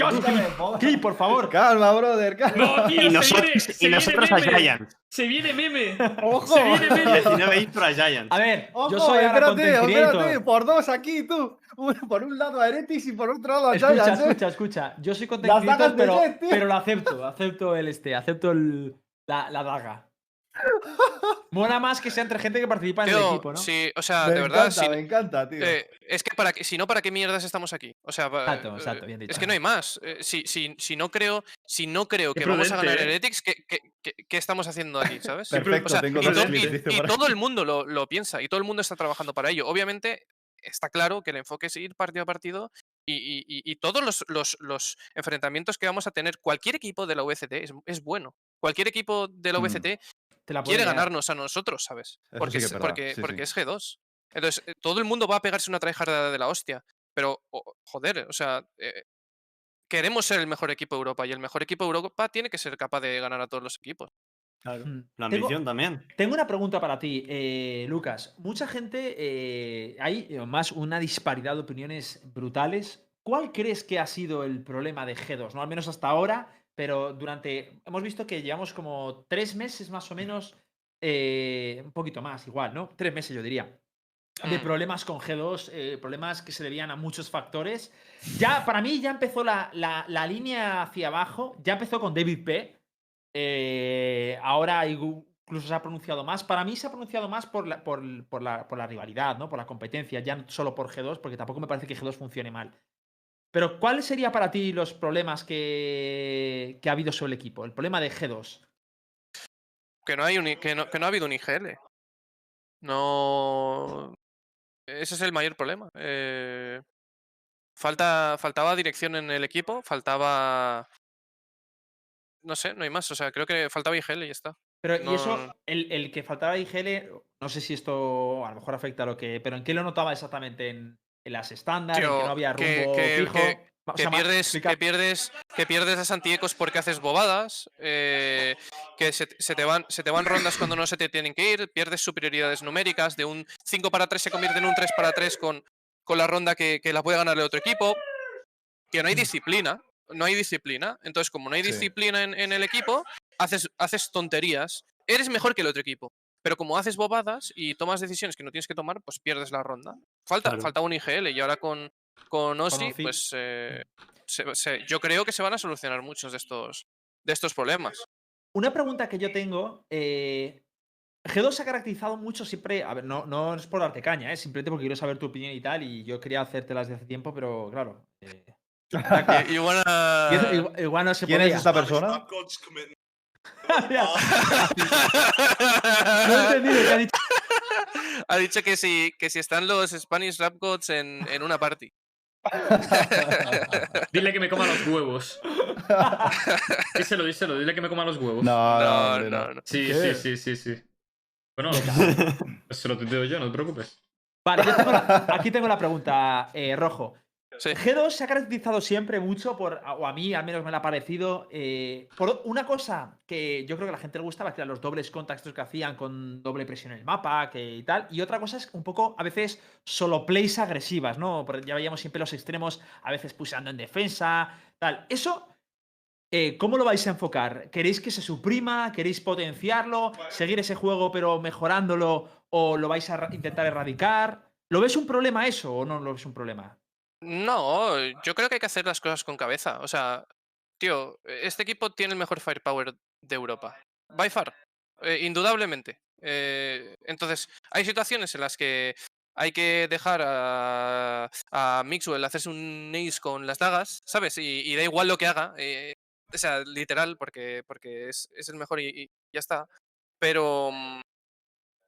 po- Cri, por favor. Calma, brother, calma. ¡No, tío! Y se nosotros, viene, se y nosotros viene a. Giants. Se viene meme. Ojo. Se viene meme. 19 hits para Giants. A ver, Ojo, yo soy ahora espérate, espérate, por dos aquí, tú. Por un lado a Heretics y por otro lado a Escucha, Giants, ¿eh? escucha, escucha. Yo soy content pero, Jet, pero lo acepto. Acepto el este, acepto el, la, la daga. Mola más que sea entre gente que participa en el equipo, ¿no? sí, o sea, Me de verdad, encanta, me encanta, tío. eh, es que para que, si no, ¿para qué mierdas estamos aquí? O sea, Exacto, eh, exacto, bien dicho. es que no hay más. Eh, si, si, si no creo, si no creo Qué que vamos a ganar ¿eh? Heretics, ¿qué, qué, qué- qué estamos haciendo aquí, sabes? Perfecto, O sea, tengo y, to- y- y todo el mundo lo, lo piensa y todo el mundo está trabajando para ello. Obviamente, está claro que el enfoque es ir partido a partido y, y- y- y todos los, los- los enfrentamientos que vamos a tener, cualquier equipo de la VCT es, es bueno. Cualquier equipo de la Mm. VCT puedo quiere ganarnos a nosotros, ¿sabes? Porque, sí es, es verdad, porque, sí, porque sí. es G2. Entonces, eh, todo el mundo va a pegarse una tryhard de la hostia. Pero, joder, o sea, eh, queremos ser el mejor equipo de Europa y el mejor equipo de Europa tiene que ser capaz de ganar a todos los equipos. Claro. Mm. La Tengo- ambición también. Tengo una pregunta para ti, eh, Lucas. Mucha gente, eh, hay eh, más una disparidad de opiniones brutales. ¿Cuál crees que ha sido el problema de G2? ¿no? Al menos hasta ahora, pero durante. Hemos visto que llevamos como tres meses más o menos, eh, un poquito más, igual, ¿no? Tres meses, yo diría. De Mm. problemas con G2, eh, problemas que se debían a muchos factores. Ya, para mí, ya empezó la, la- la línea hacia abajo. Ya empezó con David P. Eh, ahora incluso se ha pronunciado más. Para mí se ha pronunciado más por la, por, la, por la rivalidad, ¿no? Por la competencia, ya solo por G2, porque tampoco me parece que G2 funcione mal. Pero, ¿cuáles serían para ti los problemas que, ha habido sobre el equipo? El problema de G2. Que no, hay que no, que no ha habido un IGL. No. Ese es el mayor problema. Eh, falta, faltaba dirección en el equipo, faltaba. No sé, no hay más. O sea, creo que faltaba IGL y ya está. Pero, y No, eso, no, no. el, el que faltaba IGL, no sé si esto a lo mejor afecta a lo que. Pero ¿en qué lo notaba exactamente? ¿En, en las estándar? ¿En que no había rumbo que- fijo? que- O sea, pierdes, que pierdes, que pierdes a Santiecos porque haces bobadas, eh, que se, te- se te van, se te van rondas cuando no se te tienen que ir, pierdes superioridades numéricas, de un 5 para 3 se convierte en un 3 para 3 con, con la ronda que, que la puede ganar el otro equipo, que no hay disciplina, no hay disciplina. Entonces, como no hay Sí. disciplina en, en el equipo, haces, haces tonterías. Eres mejor que el otro equipo. Pero como haces bobadas y tomas decisiones que no tienes que tomar, pues pierdes la ronda. Falta, Claro. falta un IGL y ahora con, con Osi, pues eh, se- se- yo creo que se van a solucionar muchos de estos, de estos problemas. Una pregunta que yo tengo. eh, G2 se ha caracterizado mucho siempre. A ver, no, no es por darte caña, ¿eh? simplemente porque quiero saber tu opinión y tal. Y yo quería hacértelas de hace tiempo, pero claro. eh, Y, y buena- igual, igual no se ¿Quién es podía. esta persona? No he entendido qué ha dicho. ha dicho que si, que si están los Spanish Rap Gods en, en una party. Dile que me coma los huevos. díselo, díselo, dile que me coma los huevos. No, no, No, no. no. Sí, sí, sí, sí, sí. Bueno, pues se lo tuiteo yo, no te preocupes. Vale, yo tengo la- aquí tengo la pregunta, eh, Rojo. Sí. G2 se ha caracterizado siempre mucho por, o a mí al menos me lo ha parecido, eh, por una cosa que yo creo que a la gente le gustaba, que eran los dobles contactos que hacían con doble presión en el mapa que, y tal. Y otra cosa es un poco, a veces, solo plays agresivas, ¿no? Porque ya veíamos siempre los extremos, a veces pusando en defensa, tal. Eso, eh, ¿cómo lo vais a enfocar? ¿Queréis que se suprima? ¿Queréis potenciarlo? ¿Seguir ese juego pero mejorándolo? ¿O lo vais a intentar erradicar? ¿Lo ves un problema eso o no lo ves un problema? No, yo creo que hay que hacer las cosas con cabeza. O sea, tío, este equipo tiene el mejor firepower de Europa. By far, eh, indudablemente. Eh, entonces, hay situaciones en las que hay que dejar a, a Mixwell hacerse un ace con las dagas, ¿sabes? Y, y da igual lo que haga. eh, o sea, literal, porque, porque es, es el mejor y, y ya está. Pero, mm,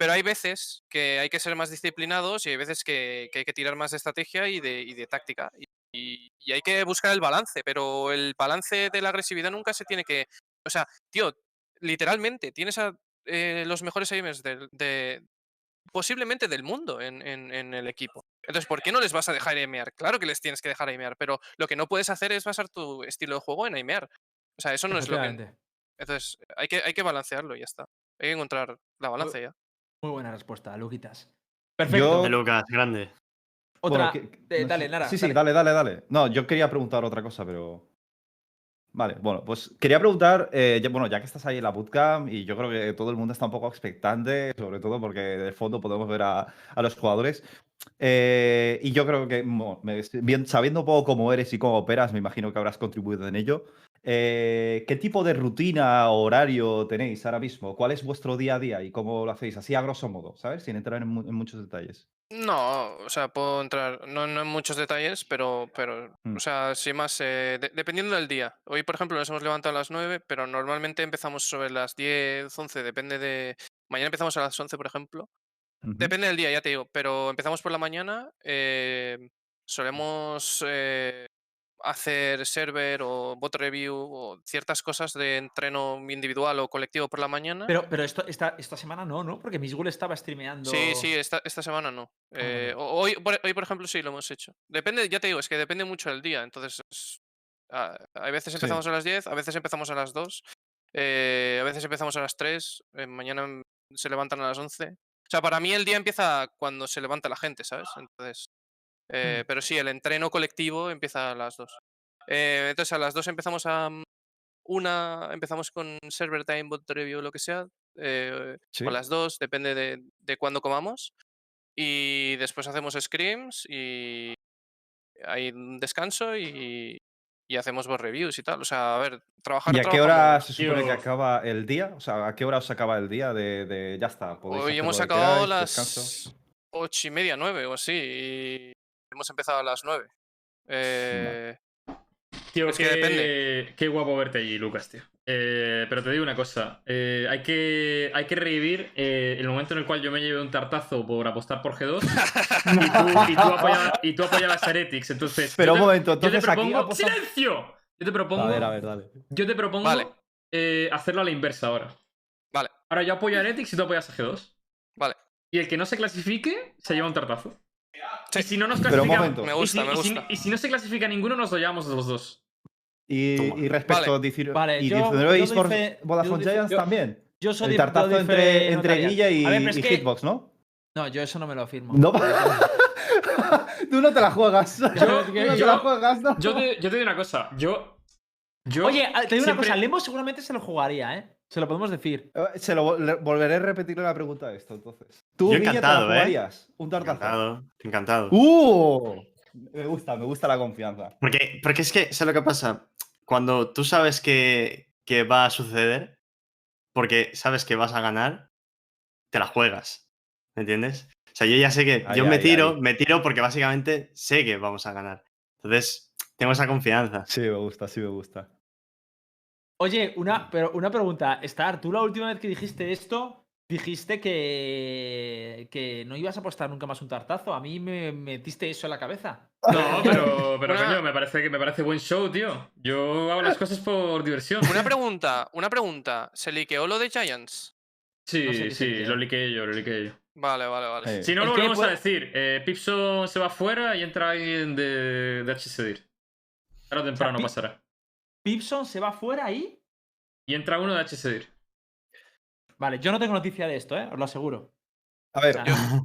pero hay veces que hay que ser más disciplinados y hay veces que, que hay que tirar más de estrategia y de, y de táctica. Y, y- y hay que buscar el balance, pero el balance de la agresividad nunca se tiene que... O sea, tío, literalmente, tienes a eh, los mejores aimers del- de, posiblemente del mundo en, en- en el equipo. Entonces, ¿por qué no les vas a dejar aimear? Claro que les tienes que dejar aimear, pero lo que no puedes hacer es basar tu estilo de juego en aimear. O sea, eso no es lo que... Entonces, hay que, hay que balancearlo y ya está. Hay que encontrar la balance ya. Muy buena respuesta, Luquitas. Perfecto. Yo- De Lucas, grande. Otra. Bueno, que- eh, no dale, Nara. Sí, sí, dale, dale, dale. No, yo quería preguntar otra cosa, pero. Vale, bueno, pues quería preguntar, eh, ya- bueno, ya que estás ahí en la bootcamp y yo creo que todo el mundo está un poco expectante, sobre todo porque de fondo podemos ver a, a los jugadores. eh, y yo creo que, mo- me- bien, sabiendo un poco cómo eres y cómo operas, me imagino que habrás contribuido en ello. Eh, ¿Qué tipo de rutina o horario tenéis ahora mismo? ¿Cuál es vuestro día a día y cómo lo hacéis? Así a grosso modo, ¿sabes? Sin entrar en, mu- en muchos detalles. No, o sea, puedo entrar, no, no en muchos detalles, pero, pero Mm. o sea, sin más, eh, de- dependiendo del día. Hoy, por ejemplo, nos hemos levantado a las 9, pero normalmente empezamos sobre las 10, 11, depende de... Mañana empezamos a las 11, por ejemplo. Depende del día, ya te digo, pero empezamos por la mañana. eh, solemos eh, hacer server o bot review o ciertas cosas de entreno individual o colectivo por la mañana. Pero, pero esto, esta, esta semana no, ¿no? Porque Misgul estaba streameando. Sí, sí, esta, esta semana no. vale. Eh, hoy, por, hoy, por ejemplo, sí lo hemos hecho. Depende, ya te digo, es que depende mucho del día. Entonces, es- a, hay veces Sí. empezamos a las 10, a veces empezamos a las 2, eh, a veces empezamos a las 3, eh, mañana mm, se levantan a las 11. O sea, para mí el día empieza cuando se levanta la gente, ¿sabes? Entonces, eh, Mm. pero sí, el entreno colectivo empieza a las 2. Eh, entonces, a las 2 empezamos a... mm, Una, empezamos con server time, bot review, lo que sea. eh, Sí. a las 2, depende de, de cuándo comamos. Y después hacemos scrims y hay un descanso y, y hacemos bot reviews y tal. O sea, a ver, trabajar. ¿Y a qué hora se supone que acaba el día? O sea, ¿a qué hora os acaba el día de, de- ya está? Hoy hemos acabado queráis, las descanso? ocho y media, nueve o así. Y hemos empezado a las nueve. Eh, Tío, Es que depende. qué guapo verte allí, Lucas, tío. Eh, pero te digo una cosa. eh, hay, que, hay que revivir eh, el momento en el cual yo me llevé un tartazo por apostar por G2 y tú, y tú apoyabas, y tú apoyabas a Heretics. Entonces, Pero un momento, yo te entonces aquí propongo... apostas- ¡Silencio! Yo te propongo, A ver, a ver, dale. yo te propongo Vale. eh, hacerlo a la inversa ahora. Vale. Ahora yo apoyo a Heretics y tú apoyas a G2. Vale. Y el que no se clasifique se lleva un tartazo. Sí. Y si no nos Pero un clasifica... momento. Me y gusta, si- me y si- gusta. y si no se clasifica ninguno, nos lo llevamos los dos. Y, y respecto a 19 Vale, y yo- 19 yo eSports dice- yo Vodafone dice- Giants yo- también. Yo soy El tartazo yo entre, entre. Guilla y, A ver, pero es y que- Hitbox, ¿no? No, yo eso no me lo firmo. No. Tú no te la juegas. Yo- no te yo- la juegas, ¿no? Yo te, yo te digo una cosa. Yo Yo Oye, te digo una siempre- cosa, Lemo seguramente se lo jugaría, ¿eh? Se lo podemos decir. Eh, Se lo volveré a repetir la pregunta a esto, entonces. ¿Tú, Yo Guille, te la encantado, ¿eh? jugarías? Un tartazo. Encantado, encantado. ¡Uh! Me gusta, me gusta la confianza. Porque, porque es que, ¿sabes lo que pasa? Cuando tú sabes que, que va a suceder, porque sabes que vas a ganar, te la juegas. ¿Me entiendes? O sea, yo ya sé que Ay, yo me tiro, ay. me tiro porque básicamente sé que vamos a ganar. Entonces, tengo esa confianza. Sí, me gusta, sí me gusta. Oye, una, pero una pregunta. Star, tú la última vez que dijiste esto, dijiste que, que no ibas a apostar nunca más un tartazo. A mí me metiste eso en la cabeza. No, pero, pero Una- coño, me parece que me parece buen show, tío. Yo hago las cosas por diversión. Una pregunta, una pregunta. ¿Se liqueó lo de Giants? Sí, No sé qué sí, lo liqueé yo, lo liqueé yo. Vale, vale, vale. Eh, Si no, lo volvemos puede- a decir. Eh, Pipson se va fuera y entra alguien de, de. Tarde o temprano Pi- pasará. Pipson se va fuera ahí. Y entra uno de HCDIR. Vale, yo no tengo noticia de esto, ¿eh? Os lo aseguro. A ver, O sea,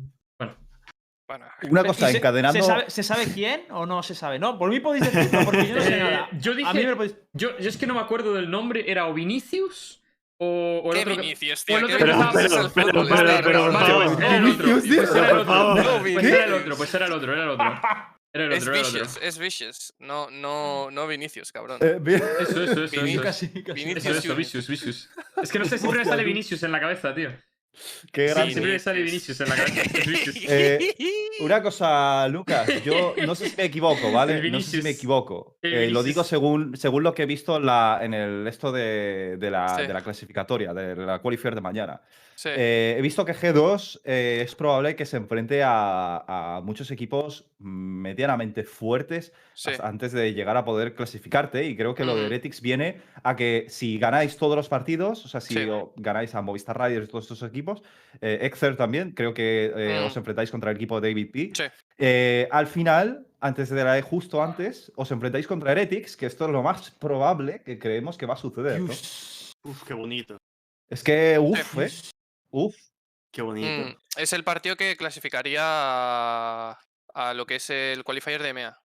Bueno, una ¿y cosa, se- encadenando. ¿se sabe, se sabe quién o no se sabe? No, por mí podéis decirlo porque yo no sé Eh, nada. yo A mí dije- me lo podéis... Yo, yo es que no me acuerdo del nombre. ¿Era o Vinicius? O, o el ¿Qué otro que- Vinicius, o tío? el ¿Qué otro que pero, fútbol, pero, pero, pero, vale, Era el otro. Vinicius, tío. Pues era el otro. Pues era el otro, pues era el otro, era el otro. Es era. Vicious, es Vicious. No, no, no Vinicius, cabrón. Eh, bien. Eso, eso, eso. Vini- eso. Casi, casi. Vinicius Eso, eso, Junior. Vicious, Vicious. Es que no sé, siempre me sale Vinicius en la cabeza, tío. Qué Sí, grande. siempre me sale Vinicius en la cabeza. Eh, Una cosa, Lucas, yo no sé si me equivoco, ¿vale? No sé si me equivoco. Eh, lo digo según, según lo que he visto en, la, en el esto de, de la, Sí. de la clasificatoria, de la qualifier de mañana. Sí. Eh, he visto que G2 eh, es probable que se enfrente a, a muchos equipos medianamente fuertes antes de llegar a poder clasificarte. Y creo que lo de. Heretics viene a que si ganáis todos los partidos, o sea, si ganáis a Movistar Riders y todos estos equipos, eh, Exer también, creo que eh, Mm. os enfrentáis contra el equipo de David P. Sí. Eh, al final, antes de la E, justo antes, os enfrentáis contra Heretics, que esto es lo más probable que creemos que va a suceder. ¿no? Uf, qué bonito. Es que, uff, eh. Uf. Qué bonito. Mm, es el partido que clasificaría a, a lo que es el qualifier de EMEA.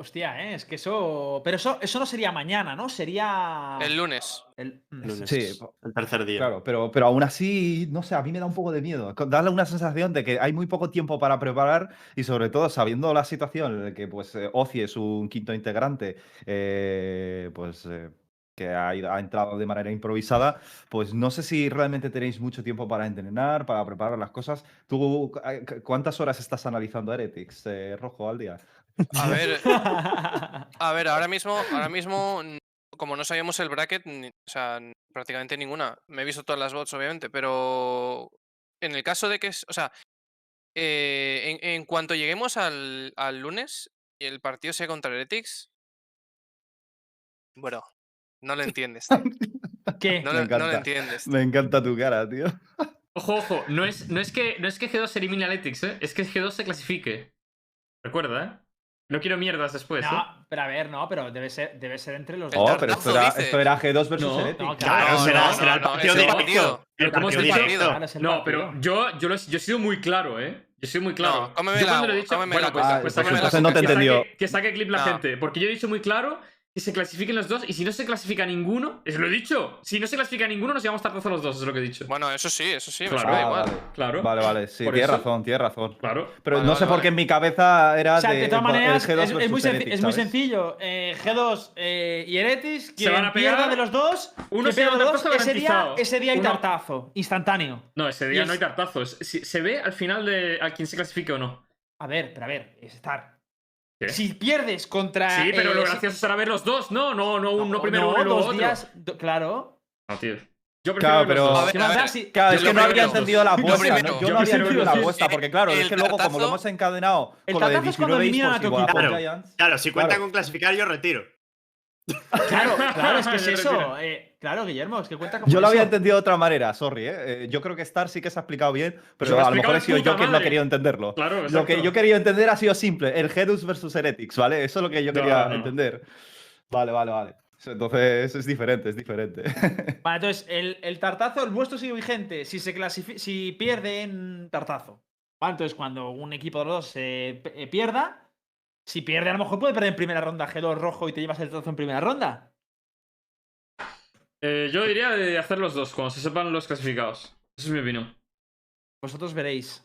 Hostia, ¿eh? Es que eso... Pero eso, eso no sería mañana, ¿no? Sería... El lunes. el- mm. Lunes, Sí, el tercer día. Claro, pero, pero aún así, no sé, a mí me da un poco de miedo. Darle una sensación de que hay muy poco tiempo para preparar y sobre todo sabiendo la situación en la que pues eh, Oci es un quinto integrante, eh, pues eh, que ha, ido- ha entrado de manera improvisada, pues no sé si realmente tenéis mucho tiempo para entrenar, para preparar las cosas. ¿Tú eh, cu- cuántas horas estás analizando Heretics, eh, Rojo, al día? A ver, a ver, ahora mismo, ahora mismo, como no sabíamos el bracket, ni- o sea, prácticamente ninguna. Me he visto todas las bots, obviamente, pero en el caso de que, es- o sea, eh, en, en cuanto lleguemos al, al lunes y el partido sea contra Heretics, bueno, no lo entiendes. ¿Qué? No, Me lo, no lo encanta. entiendes. Me encanta tu cara, tío. Ojo, ojo, no es, no es, que, no es que G2 se elimine a Ethics, ¿eh? Es que G2 se clasifique. Recuerda, ¿eh? No quiero mierdas después, ¿eh? No, pero a ver, no, pero debe ser, debe ser entre los Oh, dos. pero tartazo esto era, esto era G2 versus No, Heretics. no, Claro, será, no, será el no, no, partido directo. partido. El Pero ¿cómo es partido No, pero yo, yo, lo he, yo he sido muy claro, ¿eh? Yo sido muy claro. No, yo cuando lo he dicho, bueno, la pues, coca, pues coca. No te que saque- entendió. Que saque clip la No. gente. Porque yo he dicho muy claro que se clasifiquen los dos y si no se clasifica ninguno, es lo he dicho. Si no se clasifica ninguno, nos llevamos tartazo los dos, es lo que he dicho. Bueno, eso sí, eso sí, me Claro. suena Ah, igual. vale. claro. Vale, vale, sí, tienes razón, tienes razón. Claro. Pero Vale, no vale, sé por qué en mi cabeza era O sea, de de, todas maneras, G2 es, es muy, es muy sencillo. Eh, G2 eh, y Eretis, quien van a pierda pegar, de los dos, uno se pierda de los dos, ese día, ese día hay Uno- tartazo, instantáneo. No, ese Y día es- no hay tartazos. Si- se ve al final de a quién se clasifique o no. A ver, pero a ver, es estar. ¿Qué? Si pierdes contra. Sí, pero eh, lo si- gracioso será ver los dos. No, no, no, un- no, primero no, uno y luego dos otro. días. do- claro. No, tío. Yo prefiero Claro, ver los pero- dos. A ver, ¿Qué a más da ver. si- Claro, es que no había entendido la apuesta. Yo Yo no había los la apuesta, porque claro, es El que luego como lo hemos encadenado El con lo de tartazo es cuando 19 eliminan a equipo. por Claro. Giants. Claro, si cuenta Claro. con clasificar, yo retiro. Claro, claro, es que es eso. eh, claro, Guillermo, es que cuenta con Yo lo había entendido de otra manera, sorry, ¿eh? Eh, Yo creo que Star sí que se ha explicado bien, pero a lo mejor he sido yo puta quien no ha madre. querido entenderlo. Claro, Lo que yo quería entender ha sido simple, el Gedus versus Heretics, ¿vale? Eso es lo que yo quería no. entender. Vale, vale, vale. Entonces es diferente, es diferente. Vale, entonces, el, el tartazo, el vuestro sigue vigente. Si se clasifi- si pierden tartazo. Vale, entonces, cuando un equipo de los dos se eh, pierda, Si pierde, a lo mejor puede perder en primera ronda G2 rojo y te llevas el trozo en primera ronda. Eh, yo diría de hacer los dos, cuando se sepan los clasificados. Esa es mi opinión. Vosotros veréis.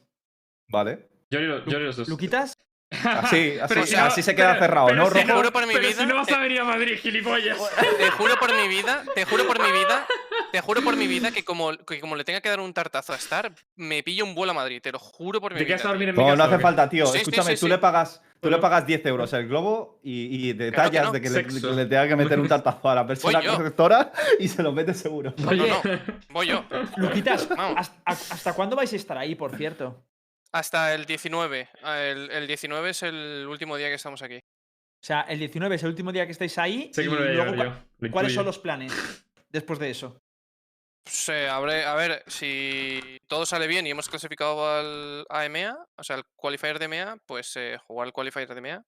Vale. Yo haría los dos. ¿Luquitas? Así, así, Pero si así no- se queda pero- cerrado, pero ¿no, si Rojo? Te juro por mi pero vida, si no vas a venir a Madrid, gilipollas. Te juro por mi vida, te juro por mi vida, te juro por mi vida que como, que como le tenga que dar un tartazo a Star, me pillo un vuelo a Madrid, te lo juro por mi ¿Te vida. quedas a dormir en tío. mi No, casa? no hace falta, tío. Sí, sí, Escúchame, sí, tú sí. le pagas, tú le pagas 10 euros el globo y, y que detallas no. de que le, Sexo. que le tenga que meter un tartazo a la persona correctora y se lo mete seguro. No, Oye, no, voy yo. Luquitas. ¿hasta, hasta cuándo vais a estar ahí, por cierto? Hasta el 19. Ah, El, el 19 es el último día que estamos aquí. O sea, el 19 es el último día que estáis ahí. Que y me lo luego, llevar ¿cu- yo. lo ¿Cuáles son los planes después de eso? Pues, eh, habré- a ver, si todo sale bien y hemos clasificado al a EMEA, o sea, al qualifier de EMEA, pues eh, jugar el qualifier de EMEA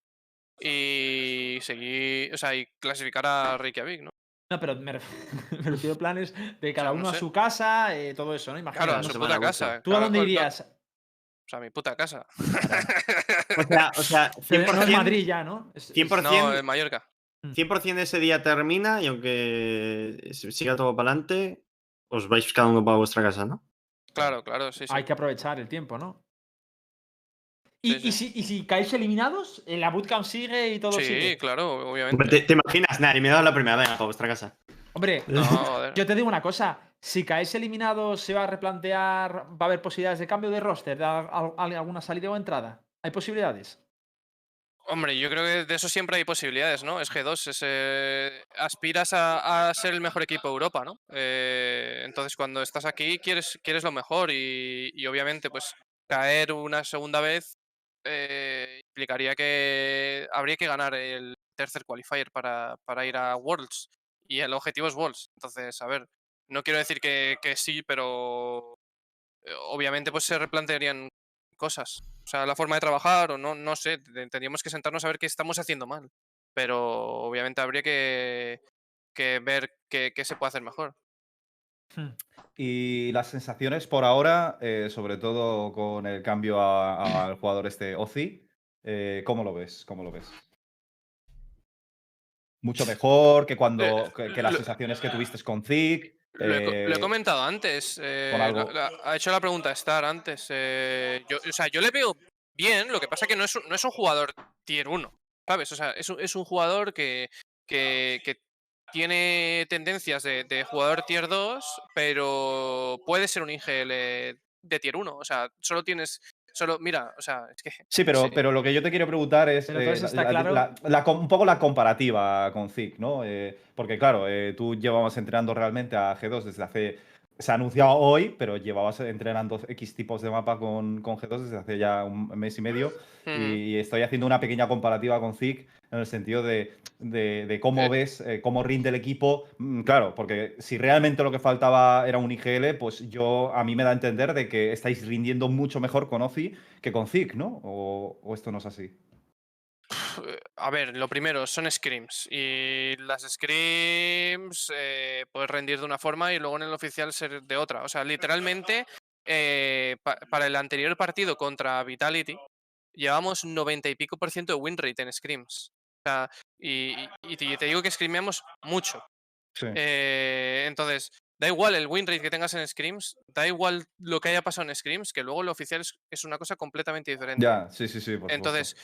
y seguir, o sea, y clasificar a Reykjavik, ¿no? No, pero me, ref- me refiero a planes de cada no uno a sé. su casa, eh, todo eso, ¿no? Imagino. Claro, a ¿no? su puta casa. ¿Tú a dónde con- irías? O sea, a mi puta casa. O sea, o sea Pero no es 100%, Madrid ya, ¿no? Es- es- 100%, No, en Mallorca. 100% de ese día termina y aunque se- siga todo para adelante, os vais cada uno para vuestra casa, ¿no? Claro, claro, sí, sí. Hay que aprovechar el tiempo, ¿no? Y, Sí, y sí. si, y si caéis eliminados, eh, la bootcamp sigue y todo Sí, sigue. claro, obviamente. ¿Te, te imaginas? Nada, y me he dado la primera, venga, para vuestra casa. Hombre, No, yo te digo una cosa. Si caéis eliminados, ¿se va a replantear? ¿Va a haber posibilidades de cambio de roster? ¿De al- al- alguna salida o entrada? ¿Hay posibilidades? Hombre, yo creo que de eso siempre hay posibilidades, ¿no? Es G2, es, eh, aspiras a, ser el mejor equipo de Europa, ¿no? Eh, entonces, cuando estás aquí, quieres, quieres lo mejor y, obviamente, pues, caer una segunda vez eh, implicaría que habría que ganar el tercer qualifier para, para ir a Worlds y el objetivo es Worlds. Entonces, a ver, no quiero decir que, que sí, pero eh, obviamente, pues, se replantearían cosas. O sea, la forma de trabajar o no, no sé, te- tendríamos que sentarnos a ver qué estamos haciendo mal. Pero obviamente habría que, que ver qué, qué se puede hacer mejor. Hmm. Y las sensaciones por ahora, eh, sobre todo con el cambio al jugador este Ozzy, eh, ¿cómo lo ves? ¿Cómo lo ves? Mucho mejor que cuando Eh, que, que las sensaciones que tuviste con Zig. Lo he, co- lo he eh, comentado antes. eh, algo. la- la- ha hecho la pregunta Star antes. eh, yo, o sea, yo le veo bien, lo que pasa que no es no es un jugador tier 1, ¿sabes? O sea, es un, es un jugador que, que, que tiene tendencias de, de jugador tier 2, pero puede ser un IGL de tier 1. O sea, solo tienes. Solo, mira, o sea, es que. Sí, pero, sí. pero lo que yo te quiero preguntar es eh, está la- claro- la- un poco la comparativa con Zig, ¿no? Eh, porque claro, eh, tú llevabas entrenando realmente a G2 desde hace... Se ha anunciado hoy, pero llevabas entrenando X tipos de mapa con, con G2 desde hace ya un mes y medio. mm, Y estoy haciendo una pequeña comparativa con Zig en el sentido de, de- de cómo Eh. ves, eh, cómo rinde el equipo. Mm, Claro, porque si realmente lo que faltaba era un IGL, pues yo a mí me da a entender de que estáis rindiendo mucho mejor con Ozzy que con Zig, ¿no? O, o esto no es así. Eh, A ver, lo primero, son scrims. Y las scrims eh, puedes rendir de una forma y luego en el oficial ser de otra. O sea, literalmente, eh, pa- para el anterior partido contra Vitality, llevamos 90 y pico por ciento de win rate en scrims. O sea, y, y- y te- digo que scrimeamos mucho. Sí. Eh, entonces, da igual el win rate que tengas en scrims, da igual lo que haya pasado en scrims, que luego el oficial es, una cosa completamente diferente. ya, sí, sí, sí. por. Entonces,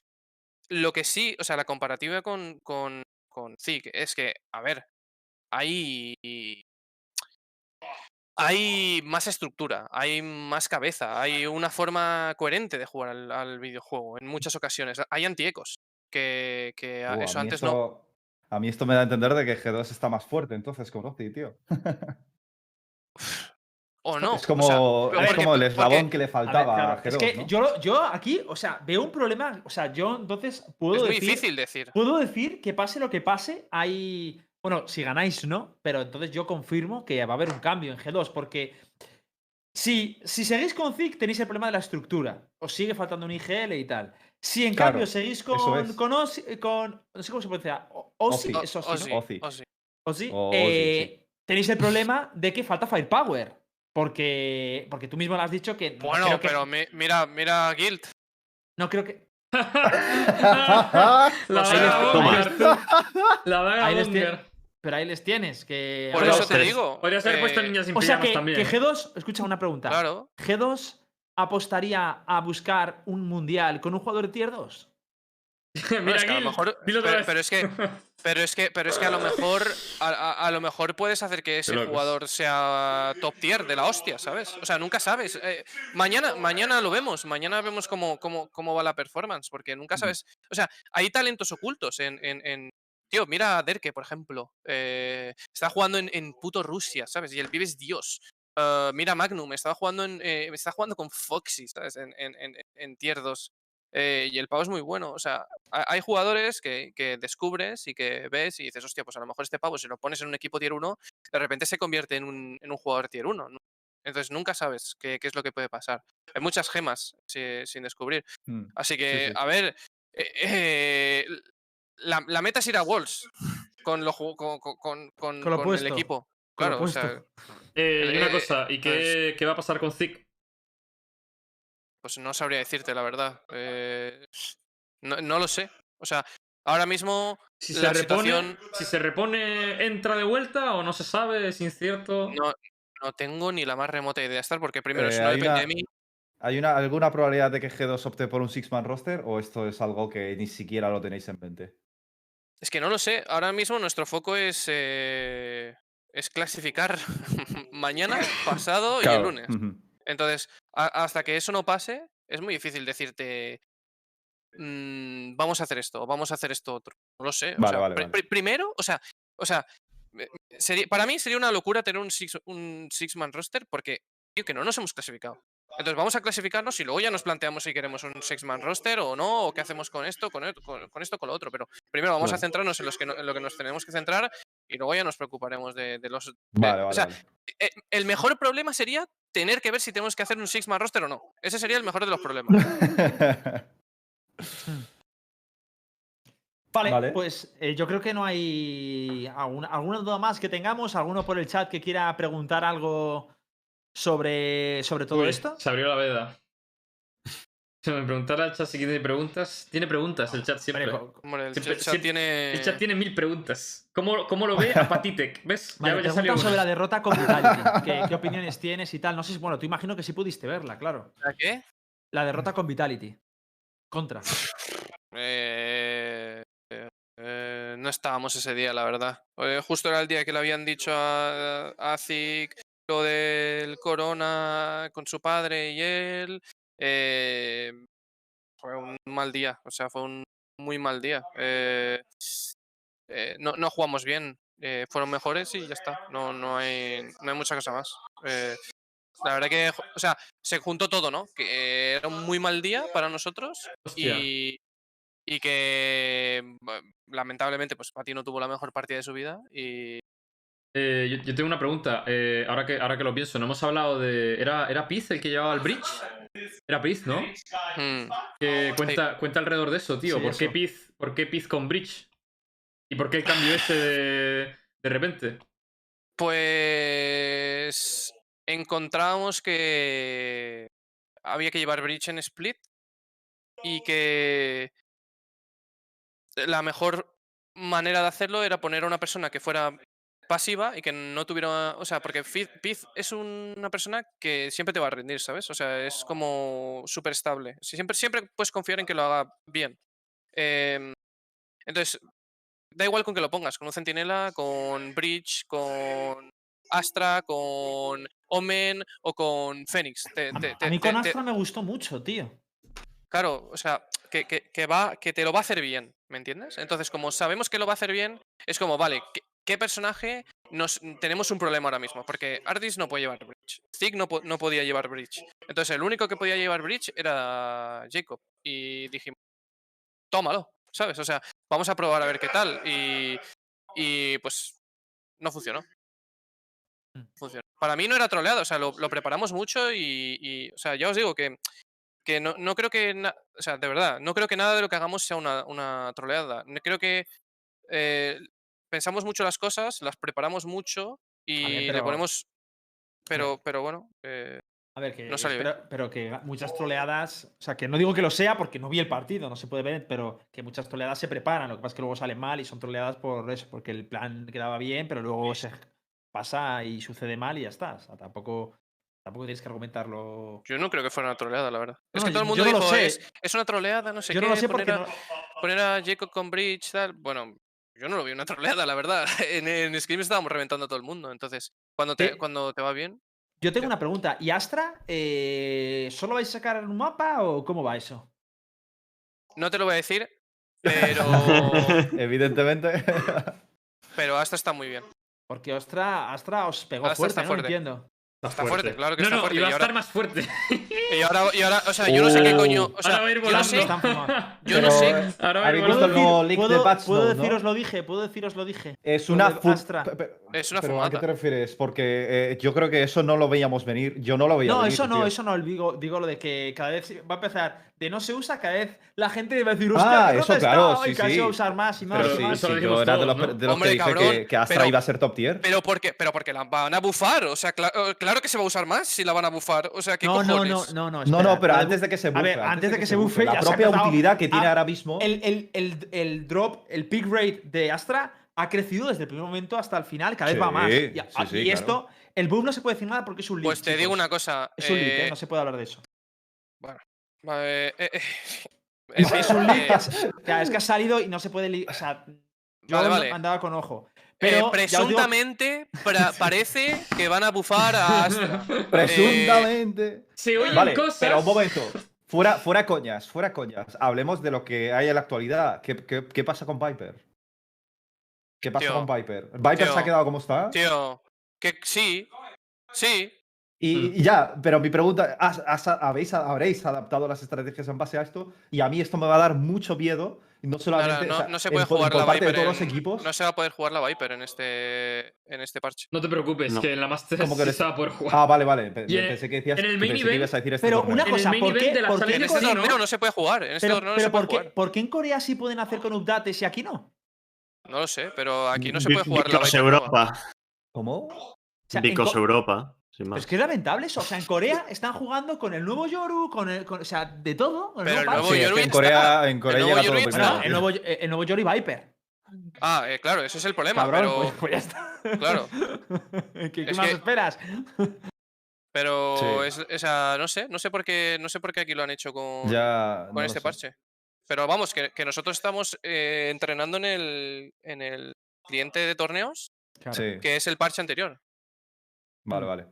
lo que sí, o sea, la comparativa con, con, con Zig es que, a ver, hay. Hay más estructura, hay más cabeza, hay una forma coherente de jugar al, al videojuego en muchas ocasiones. Hay antiecos, que, que Uh, eso antes no. A mí esto me da a entender de que G2 está más fuerte, entonces, con Ozzy, tío. O no. es o como, sea, es porque- como el eslabón porque que le A ver, faltaba a, claro, G2, es que ¿no? yo, yo aquí, o sea, veo un problema. O sea, yo entonces puedo Es muy decir. difícil decir. Puedo decir que pase lo que pase, hay. Bueno, si ganáis, no, pero entonces yo confirmo que va a haber un cambio en G2, porque si, si seguís con Zig tenéis el problema de la estructura, os sigue faltando un IGL y tal. Si en Claro, cambio seguís con, es. con, con. No sé cómo se pronuncia. O- Ozzy, Ozzy. es Ozzy, Ozzy, ¿no? Ozzy. Ozzy. Ozzy, O Ozzy, eh, tenéis el problema de que falta firepower. Porque, porque tú mismo lo has dicho que. no Bueno, creo que- pero mi- mira, mira Guild. No creo que. La. La daga Ahí les Pero ahí les tienes. Que Por eso te tres. digo. Podrías haber puesto eh, niñas sin O sea que, también. que G2, escucha una pregunta. Claro. ¿G2 apostaría a buscar un mundial con un jugador de tier 2? No, Mira es que a lo Gil, mejor- dilo otra pero- es que- Pero es que, pero es que a lo mejor, a, a- a lo mejor puedes hacer que ese jugador sea top tier de la hostia, ¿sabes? O sea, nunca sabes. Eh, mañana, mañana lo vemos, mañana vemos cómo, cómo, cómo va la performance, porque nunca sabes. O sea, hay talentos ocultos en. en- en- Tío, mira a Derke, por ejemplo. eh, está jugando en, en puto Rusia, ¿sabes? Y el pibe es Dios. Eh, mira Magnum, estaba jugando en, eh, está jugando con Foxy, ¿sabes? En, en, en, en tier 2. Eh, y el pavo es muy bueno. O sea, ha- hay jugadores que, que descubres y que ves y dices, hostia, pues a lo mejor este pavo, si lo pones en un equipo tier 1, de repente se convierte en un, en un jugador tier 1. ¿no? Entonces nunca sabes qué, qué es lo que puede pasar. Hay muchas gemas si- sin descubrir. Mm. Así que, sí. a ver, eh, eh, la, la meta es ir a Wolves con, lo, con, con- con- con- Con lo con puesto, el equipo. Claro, o sea, puesto. Eh, y una cosa, ¿y qué, qué va a pasar con Zik? Pues no sabría decirte la verdad. Eh, no, no lo sé. O sea, ahora mismo Si la se, repone, situación- si se repone, ¿entra de vuelta o no se sabe? ¿Es incierto? no, no tengo ni la más remota idea de estar, porque primero, Eh, si no hay depende una- de mí, ¿Hay una, alguna probabilidad de que G2 opte por un Six-Man roster o esto es algo que ni siquiera lo tenéis en mente? es que no lo sé. Ahora mismo nuestro foco es, eh, es clasificar mañana, pasado y el lunes. Entonces, hasta que eso no pase, es muy difícil decirte. "Mm, vamos a hacer esto, o vamos a hacer esto otro. No lo sé. o sea, vale, pri- vale. pri- primero, o sea, o sea, eh, sería, para mí sería una locura tener un six, un six man roster porque tío, que no nos hemos clasificado. Entonces vamos a clasificarnos y luego ya nos planteamos si queremos un six man roster o no, o qué hacemos con esto, con, e- con, con esto, con lo otro. Pero primero vamos a centrarnos en, los que no- en lo que nos tenemos que centrar y luego ya nos preocuparemos de, de los. de- Vale, o vale, sea, vale. eh, el mejor problema sería tener que ver si tenemos que hacer un six man roster o no. Ese sería el mejor de los problemas. Vale, Vale. pues eh, yo creo que no hay alguna, alguna duda más que tengamos, alguno por el chat que quiera preguntar algo sobre, sobre todo Uy, esto. Se abrió la veda. Se me preguntara el chat si tiene preguntas. Tiene preguntas el chat siempre. Vale, co- Hombre, el, Siempre- chat siempre- tiene. El chat tiene mil preguntas. ¿Cómo, cómo lo ve Apatitec? ¿Ves? vale, ya, ya preguntan salió sobre la derrota con Vitality. ¿Qué, qué opiniones tienes y tal? No sé si, bueno, tú imagino que sí pudiste verla, claro. ¿La qué? La derrota con Vitality. Contra. Eh, eh, eh, no estábamos ese día, la verdad. Eh, justo era el día que le habían dicho a, a Zik lo del corona con su padre y él. Eh, fue un mal día, o sea, fue un muy mal día. Eh, eh, no, no jugamos bien. eh, fueron mejores y ya está. No, no, hay, no hay mucha cosa más. Eh, la verdad que, o sea, se juntó todo, ¿no? Que era un muy mal día para nosotros Hostia. y, y que lamentablemente pues Pati no tuvo la mejor partida de su vida y Eh, yo, yo tengo una pregunta. eh, ahora, que, ahora que lo pienso, no hemos hablado de. ¿Era, era Piz el que llevaba el bridge? Era Piz, ¿no? mm, Que cuenta, cuenta alrededor de eso, tío. Sí, ¿Por, Qué. Piz, ¿Por qué Piz con bridge? ¿Y por qué el cambio ese de, de repente? pues encontramos que había que llevar Breach en split y que la mejor manera de hacerlo era poner a una persona que fuera pasiva y que no tuviera, o sea, porque Piz es una persona que siempre te va a rendir, ¿sabes? O sea, es como súper estable. Si Siempre, siempre puedes confiar en que lo haga bien. Em, entonces, da igual con que lo pongas, con un centinela, con Bridge, con Astra, con Omen o con Fénix. Te- A, te- a te- mí con Astra me gustó mucho, tío. Claro, o sea, que, que- que va, que te lo va a hacer bien, ¿me entiendes? Entonces, como sabemos que lo va a hacer bien, es como, vale, ¿qué, personaje nos tenemos un problema ahora mismo? Porque Ardis no puede llevar Bridge, Zig no, po- no podía llevar Bridge. Entonces, el único que podía llevar Bridge era Jacob. Y dijimos, tómalo, ¿sabes? O sea, vamos a probar a ver qué tal. Y, y pues, no funcionó. Mm. Funcionó. Para mí no era troleado, o sea, lo, lo preparamos mucho y, y, o sea, ya os digo que que no, no creo que, o sea, de verdad, no creo que nada de lo que hagamos sea una, una troleada. Creo que eh, pensamos mucho las cosas, las preparamos mucho y le pero- ponemos, pero, pero bueno, eh, A ver, que. No salió pero, pero que muchas troleadas. O sea, que no digo que lo sea porque no vi el partido, no se puede ver, pero que muchas troleadas se preparan. Lo que pasa es que luego salen mal y son troleadas por eso, porque el plan quedaba bien, pero luego se pasa y sucede mal y ya está. O sea, tampoco. Tampoco tienes que argumentarlo. Yo no creo que fuera una troleada, la verdad. es No, que todo el yo mundo no lo dijo, es, es una troleada, no sé Yo qué. no lo sé poner, porque a, no. poner a Jacob con Bridge, tal. Bueno, yo no lo vi una troleada, la verdad. En, en Scream estábamos reventando a todo el mundo. Entonces, cuando te, cuando te va bien. Yo tengo una pregunta. ¿Y Astra? eh, ¿Solo vais a sacar un mapa o cómo va eso? No te lo voy a decir, pero. Evidentemente. pero Astra está muy bien. Porque Astra, Astra os pegó Astra fuerte, está ¿no? Entiendo. Está fuerte, claro que no, está no, fuerte. iba a estar ahora, más fuerte. Y ahora, y ahora, o sea, yo no sé qué coño. O sea, Ahora va a ir yo no volando. sé. Yo no sé. Ahora va a ir ¿Habéis visto volando. el nuevo leak de ¿puedo, Patch puedo Note, no? deciros lo dije, puedo deciros lo dije. Es Lo una de fu- Astra. pe- pe- Es una pero ¿A qué te refieres? Porque eh, yo creo que eso no lo veíamos venir. Yo no lo veía No, venir. eso no, tío. eso no. Digo, digo lo de que cada vez va a empezar de no se usa, cada vez la gente va a decir, Ah, qué eso, rota claro, está", sí, vez sí. va a usar más y más Pero y Sí, más. eso lo sí, dijimos yo era de todos, los, ¿no? de los Hombre, que dije cabrón, que, que Astra pero- iba a ser top tier. Pero porque, pero porque la van a bufar. O sea, cla- eh, claro que se va a usar más si la van a bufar. O sea, ¿qué No, no, no, cojones? no, no. No, espera, no, pero puede antes de que se A bufe. ver, antes de que se bufe, La ya se ha propia utilidad que tiene Ah, ahora mismo. El, el, el, el drop, el peak rate de Astra ha crecido desde el primer momento hasta el final, cada vez va más. Y, a- sí, sí, y claro. esto, el boom no se puede decir nada porque es un leak. Pues te digo una cosa. Es un leak, ¿eh? eh, no se puede hablar de eso. eh, eh, eh, Es, es un leak. eh, o sea, es que ha salido y no se puede. O sea, yo Vale, no- vale. andaba con ojo. Eh, Pero presuntamente pra- parece que van a bufar a Astra. Presuntamente. Se oyen Vale, cosas. pero un momento. Fuera, fuera coñas, fuera coñas. Hablemos de lo que hay en la actualidad. ¿Qué, qué, qué pasa con Viper? ¿Qué pasa Tío, con Viper? ¿Viper se ha quedado como está? Tío, que sí. Sí. Y, y ya, pero mi pregunta, ¿has- has- habéis, ¿habréis adaptado las estrategias en base a esto? Y a mí esto me va a dar mucho miedo. No No, no, solamente no, o sea, no se puede por- jugar por la parte Viper. de todos en- los equipos. No se va a poder jugar la Viper en este, en este parche. No te preocupes, No. que en la Master Como que sí eres- se va a poder jugar. Ah, vale, vale. pe- pensé que decías en el que main pensé que event- ibas a decir este Pero torneo. una En el cosa, main ¿por event qué, de la por En este torneo no se puede jugar. En este pero, torneo no pero se puede ¿por, qué, jugar. por qué en Corea sí pueden hacer con updates y aquí no? No lo sé, pero aquí no se puede jugar la Viper. Europa. ¿Cómo? O sea, Because Europa. Es que es lamentable eso. O sea, en Corea están jugando con el nuevo Yoru, con el. con- o sea, de todo. con Pero el nuevo es Yoru que ya en. Corea, en Corea El llega nuevo todo primero. el nuevo, el nuevo Yoru Viper. Ah, eh, claro, ese es el problema. Cabrón, pero, pues, pues ya está. claro. ¿Qué, qué Es más que- esperas? Pero Sí. es, esa, no sé, no sé por qué, no sé por qué aquí lo han hecho con, Ya, con no este parche. Pero vamos, que, que nosotros estamos eh, entrenando en el, en el cliente de torneos, que es el parche anterior. vale, vale.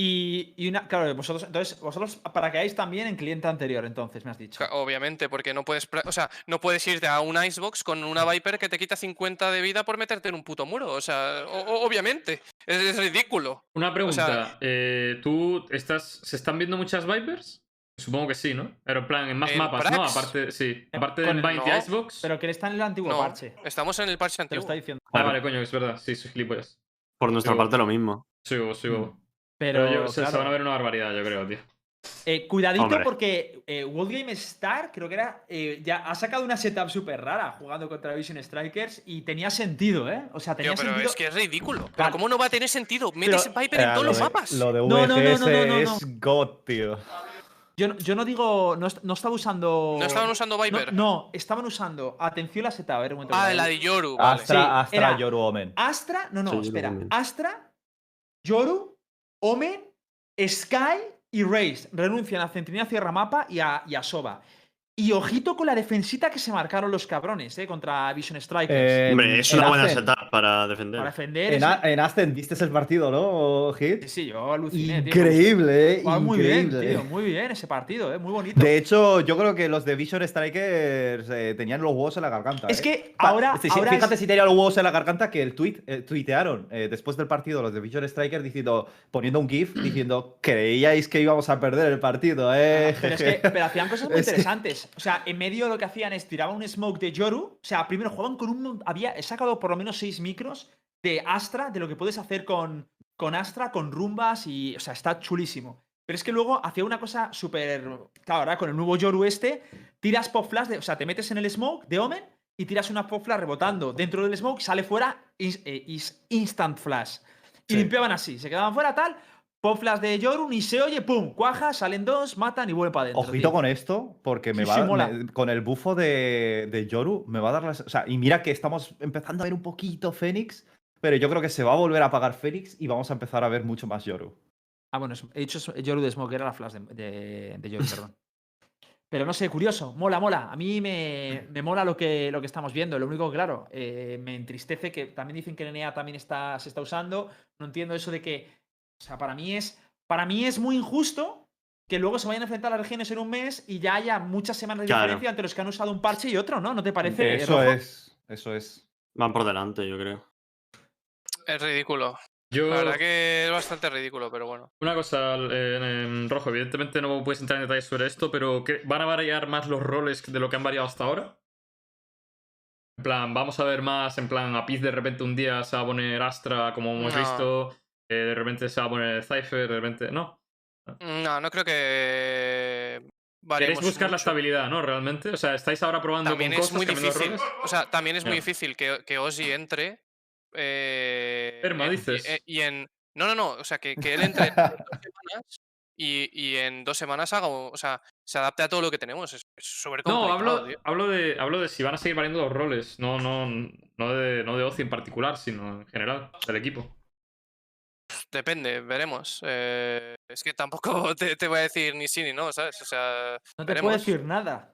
Y, y una. Claro, vosotros. Entonces, vosotros para que hagáis también en cliente anterior, entonces, me has dicho. Obviamente, porque no puedes, o sea, no puedes irte a un Icebox con una Viper que te quita 50 de vida por meterte en un puto muro. O sea, o- obviamente, es, es ridículo. Una pregunta. sea- eh, ¿Tú estás. ¿Se están viendo muchas Vipers? Supongo que sí, ¿no? Pero en plan, en más ¿En mapas, ¿no? Aparte, sí. Aparte el- Bind no, y Icebox. Pero que él está en el antiguo No, parche. estamos en el parche Te lo antiguo. está diciendo. Ah, vale, coño, es verdad. Sí, soy gilipollas. Por nuestra parte lo mismo. Sigo, sigo. Pero, Pero, yo- se, van a ver una barbaridad, yo creo, tío. Eh, cuidadito Hombre. porque eh, World Game Star, creo que era. eh, ya ha sacado una setup súper rara jugando contra Vision Strikers y tenía sentido, ¿eh? O sea, tenía Tío, pero sentido. es que es ridículo. Pero. ¿cómo no va a tener sentido? Metes Viper en todos lo los de- mapas. Lo de No, no, no, VGS no, no, no, no. es God, tío. Yo, no- yo no digo. No, no estaba usando. ¿No estaban usando Viper? no, estaban usando. Atención a la setup, a ver un momento. Ah, la de Yoru, vale. Astra, Sí, Astra era- Yoru Omen. Astra, no, no, Sí, espera. Astra, Yoru, Omen, Sky y Raze renuncian a Centinela Cierra Mapa y a, y a Soba. Y ojito con la defensita que se marcaron los cabrones, ¿eh? Contra Vision Strikers. En- Hombre, es una buena Ascen. setup para defender. para defender. En, A- en Ascen, ¿viste el partido, no, Hit? Sí, sí, yo aluciné, tío. Increíble, eh. Jugaban muy bien, tío. Muy bien ese partido, ¿eh? Muy bonito. De hecho, yo creo que los de Vision Strikers eh, tenían los huevos en la garganta. es eh. que Pa- ahora. ahora fíjate es- si tenían los huevos en la garganta que el tweet, eh, tuitearon eh, después del partido los de Vision Strikers diciendo, poniendo un GIF diciendo, creíais que íbamos a perder el partido, eh. Pero es que pero hacían cosas muy Es O sea, en medio lo que hacían es tiraban un smoke de Yoru. O sea, primero jugaban con un. Había, he sacado por lo menos seis micros de Astra, de lo que puedes hacer con, con Astra, con rumbas y. O sea, está chulísimo. Pero es que luego hacía una cosa súper. Claro, ahora con el nuevo Yoru este, tiras pop flash, de, o sea, te metes en el smoke de Omen y tiras una pop flash rebotando dentro del smoke, sale fuera, is- eh, is instant flash. Y Sí. limpiaban así, se quedaban fuera tal, pop flash de Yoru, ni se oye, pum, cuaja, salen dos, matan y vuelven para adentro. Ojito tío. con esto, porque me Sí, va sí, me- con el bufo de, de Yoru me va a dar las. O sea, y mira que estamos empezando a ver un poquito Fénix, pero yo creo que se va a volver a apagar Fénix y vamos a empezar a ver mucho más Yoru. Ah, bueno, he dicho Yoru de Smoke, era la flash de, de, de Yoru, perdón. Pero no sé, curioso, mola, mola. A mí me, me mola lo que, lo que estamos viendo. Lo único, claro, eh, me entristece que también dicen que NEA también está, se está usando. No entiendo eso de que. O sea, para mí es. Para mí es muy injusto que luego se vayan a enfrentar a las regiones en un mes y ya haya muchas semanas de Claro. diferencia entre los que han usado un parche y otro, ¿no? ¿No te parece? Eso Rojo? es. Eso es. Van por delante, yo creo. Es ridículo. Yo, La verdad que es bastante ridículo, pero bueno. una cosa, eh, en rojo, evidentemente no puedes entrar en detalles sobre esto, pero ¿qué- ¿van a variar más los roles de lo que han variado hasta ahora? En plan, vamos a ver más, en plan, a Piz de repente un día se va a poner Astra, como hemos No. visto, de repente se va a poner Cypher, de repente. No. No, no creo que. Queréis buscar la estabilidad, ¿no? Realmente. O sea, estáis ahora probando También con es cosas, muy difícil. O sea, también es muy difícil que, que Ozzy entre. Eh, Perma, en- dices. Y, y en. No, no, no. O sea, que, que él entre en dos semanas y, y en dos semanas haga. O sea, se adapte a todo lo que tenemos. Es es súper No, hablo, tío. hablo, de, hablo de si van a seguir variando los roles. No, no, no de, no de Ozzy en particular, sino en general, del equipo. Depende, veremos. Eh, es que tampoco te, te voy a decir ni sí ni no, ¿sabes? O sea, No te veremos. puedo decir nada.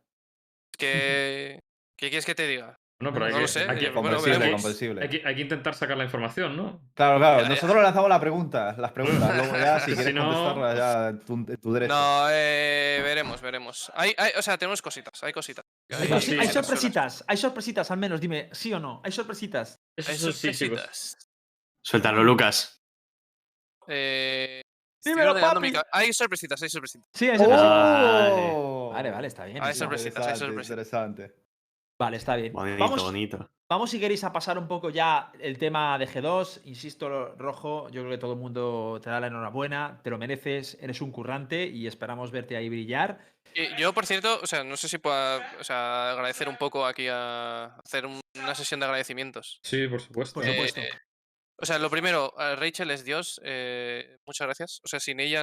¿Qué quieres que te diga? No, pero hay No que, lo sé, hay que- bueno, comprensible, veremos. comprensible. hay que- hay que intentar sacar la información, ¿no? Claro, claro. Ya, ya. Nosotros lanzamos la pregunta, las preguntas. Luego ya, si Si quieres no- contestarlas, ya tu, tu derecho. No, eh, veremos, veremos. Hay, hay, o sea, tenemos cositas, hay cositas. Sí, sí, hay sí, sorpresitas, hay sorpresitas al menos, dime, sí o no, hay sorpresitas. Eso Hay sorpresitas. Suéltalo, Lucas. Eh, Dímelo, mi papi. Hay sorpresitas, hay sorpresitas. Sí, hay sorpresitas. ¡Oh! Vale, vale, está bien. Hay sorpresitas, hay Interesante, sorpresitas. Interesante. Vale, está bien. Bonito, Vamos, bonito. vamos, si queréis, a pasar un poco ya el tema de G2. Insisto, Rojo, yo creo que todo el mundo te da la enhorabuena, te lo mereces, eres un currante y esperamos verte ahí brillar. Y yo, por cierto, o sea, no sé si puedo o sea, agradecer un poco aquí a hacer un- una sesión de agradecimientos. Sí, por supuesto. Por supuesto. Eh, o sea, lo primero, Rachel es Dios. eh, muchas gracias. O sea, sin ella.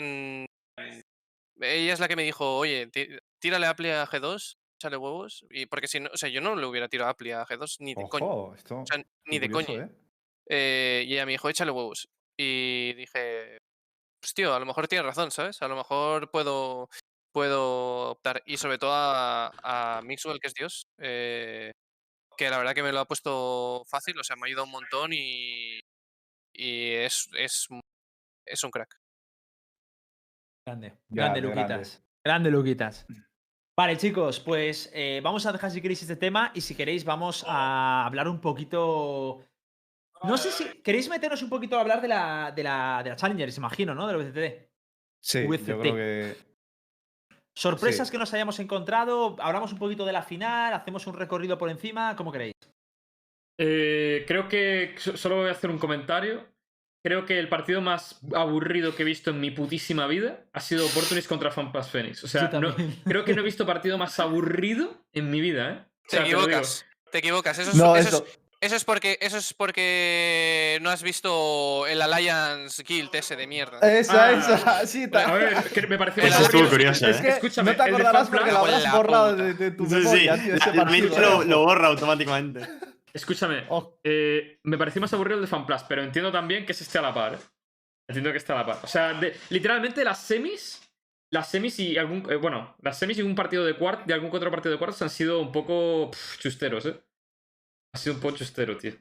Ella es la que me dijo, oye, tí- tírale Appli a G2, échale huevos. Y porque si no, o sea, yo no le hubiera tirado Appli a G2 ni de coño. Esto. O sea, ni de coño. ¿eh? Eh, y ella me dijo, échale huevos. Y dije, pues tío, a lo mejor tiene razón, ¿sabes? A lo mejor puedo, puedo optar. Y sobre todo a, a Mixwell, que es Dios, eh, que la verdad que me lo ha puesto fácil, o sea, me ha ayudado un montón y, y es, es, un- es un crack. Grande, grande, Grande, Luquitas. Grande, Luquitas. Vale, chicos, pues eh, vamos a dejar si queréis este tema y si queréis vamos a hablar un poquito. No sé si queréis meternos un poquito a hablar de la, de la, de la Challengers, imagino, ¿no? De la VCT. Sí, VCT. yo creo que. Sorpresas Sí. que nos hayamos encontrado, hablamos un poquito de la final, hacemos un recorrido por encima, ¿cómo queréis? Eh, creo que so- solo voy a hacer un comentario. Creo que el partido más aburrido que he visto en mi putísima vida ha sido Opportunist contra Fanpass Phoenix. O sea, no- creo que no he visto partido más aburrido en mi vida, ¿eh? O Te sea, equivocas. Te equivocas. Eso es, No, eso eso. es- eso es porque, eso es porque no has visto el Alliance Guild ese de mierda. Esa, Ah. esa, sí, ta- A ver, que me pareció Eso estuvo curioso, Es ¿eh? que Escúchame, no te acordarás porque lo habrás la borrado de, de tu Sí, sí. memoria, tío, ese La lo, lo borra automáticamente. Escúchame, Oh, eh, me pareció más aburrido el de FanPlus, pero entiendo también que se esté a la par. ¿eh? Entiendo que esté a la par. O sea, de- literalmente las semis, las semis y algún. eh, bueno, las semis y un partido de cuartos, de algún otro partido de cuartos han sido un poco chusteros, ¿eh? Ha sido un poco chustero, tío.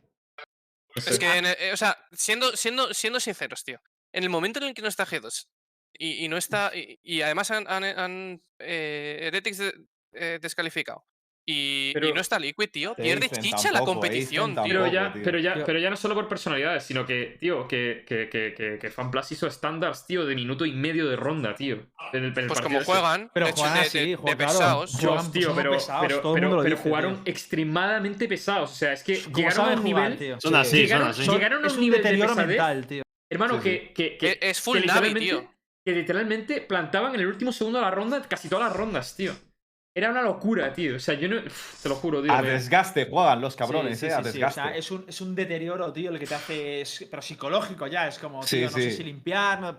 No sé. Es que, en el- eh, o sea, siendo, siendo, siendo sinceros, tío, en el momento en el que no está G2 y, y no está. Y, y además han, han, han, eh, Heretics de- eh, descalificado. Y, no está Liquid, tío. Pierde dicen chicha la tampoco, competición, dicen tío. Pero ya, tío. pero, ya, Tío. pero ya no solo por personalidades, sino que, tío, que, que, que, que, que FanPlus hizo estándares, tío, de minuto y medio de ronda, tío. En el- en el Pues como ese. juegan, Pero de juegan de, así, de- de juegan, claro. pesados. Juegan- tío, pero, pesados, pero, dice, jugaron tío. extremadamente pesados. O sea, es que ¿Cómo llegaron a un jugar, nivel. Son así, llegaron, son así. llegaron a un un nivel de deterioro pesadez, mental, tío. Hermano, Sí, que, que, que- Es full Navi, tío. Que literalmente plantaban en el último segundo de la ronda casi todas las rondas, tío. Era una locura, tío. O sea, yo no. Uf, te lo juro, tío. A me- desgaste juegan los cabrones, Sí, sí, eh, sí, a sí, O desgaste. sea, es un, es un deterioro, tío, el que te hace. es- pero psicológico ya, es como, Sí, tío, no sé si limpiar. no-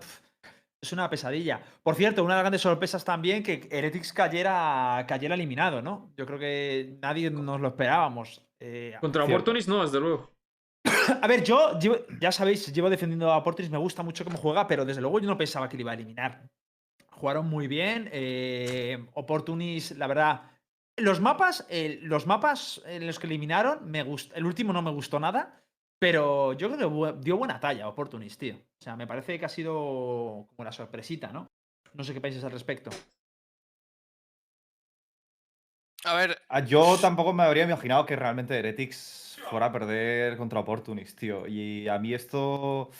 es una pesadilla. Por cierto, una de las grandes sorpresas también que Heretics cayera, cayera eliminado, ¿no? Yo creo que nadie nos lo esperábamos. Eh, Contra. Opportunist no, desde luego. a ver, yo llevo- ya sabéis, llevo defendiendo a Portis, me gusta mucho cómo juega, pero desde luego yo no pensaba que le iba a eliminar. Jugaron muy bien. Eh, Opportunis, la verdad. Los mapas, eh, los mapas en los que eliminaron, me gust- el último no me gustó nada, pero yo creo que dio buena talla Opportunis, tío. O sea, me parece que ha sido como la sorpresita, ¿no? No sé qué pensáis al respecto. A ver, Ah, Yo tampoco me habría imaginado que realmente Heretics fuera a perder contra Opportunist, tío. Y a mí esto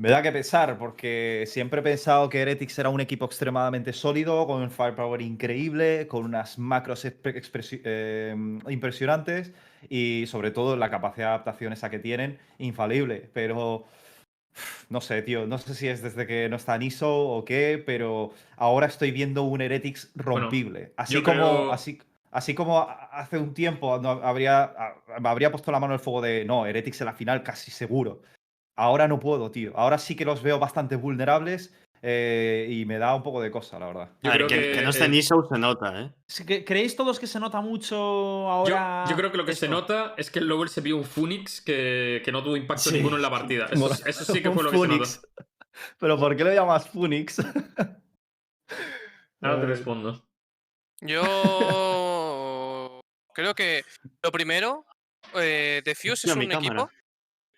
me da que pensar, porque siempre he pensado que Heretics era un equipo extremadamente sólido, con un firepower increíble, con unas macros eh, impresionantes y sobre todo la capacidad de adaptación esa que tienen, infalible. Pero no sé, tío, no sé si es desde que no está Niso o qué, pero ahora estoy viendo un Heretics rompible. así, como, creo- así, así como hace un tiempo no habría, habría puesto la mano en el fuego de no, Heretics en la final casi seguro. Ahora no puedo, tío. Ahora sí que los veo bastante vulnerables eh, y me da un poco de cosa, la verdad. Yo a ver, creo que, que, que no esté eh, Nisou se nota, ¿eh? ¿Creéis todos que se nota mucho ahora? yo creo que lo que se nota es que el Lowell se vio un Phoenix que, que no tuvo impacto Sí. ninguno en la partida. Eso, sí que fue lo que se notó. Pero ¿por qué lo llamas Phoenix? Ahora te Eh, respondo. yo creo que lo primero, eh, Defuse Hostia, es un cámara. equipo.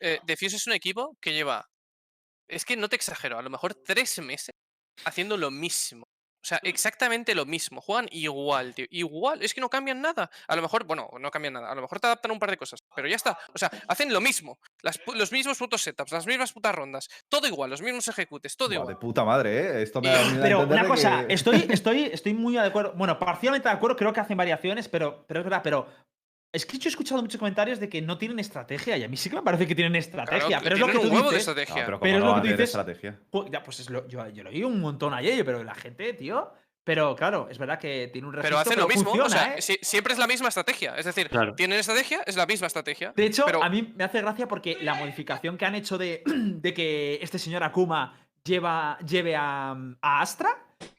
Eh, Defuse es un equipo que lleva. Es que no te exagero, a lo mejor tres meses haciendo lo mismo. O sea, exactamente lo mismo. Juegan igual, tío. Igual. Es que no cambian nada. A lo mejor, bueno, no cambian nada. A lo mejor te adaptan un par de cosas. Pero ya está. O sea, hacen lo mismo. Las los mismos putos setups, las mismas putas rondas. Todo igual, los mismos ejecutes, todo Buah, igual. de puta madre, ¿eh? Esto me Y- Pero una cosa, que- estoy, estoy, estoy muy de acuerdo. Bueno, parcialmente de acuerdo, creo que hacen variaciones, pero, pero es verdad, pero. Es que yo he escuchado muchos comentarios de que no tienen estrategia, y a mí sí que me parece que tienen estrategia. Claro, pero es lo que tú un huevo de dices. No, estrategia. pero, Pero como es no lo que tú dices- estrategia. Jo- Ya, pues es lo- yo, yo lo oí un montón ayer, pero la gente, tío. Pero claro, es verdad que tiene un registro, Pero hacen lo mismo. funciona, o sea, ¿eh? si- siempre es la misma estrategia. Es decir, Claro. tienen estrategia, es la misma estrategia. De hecho, pero- a mí me hace gracia porque la modificación que han hecho de, de que este señor Akuma lleva, lleve a, a Astra.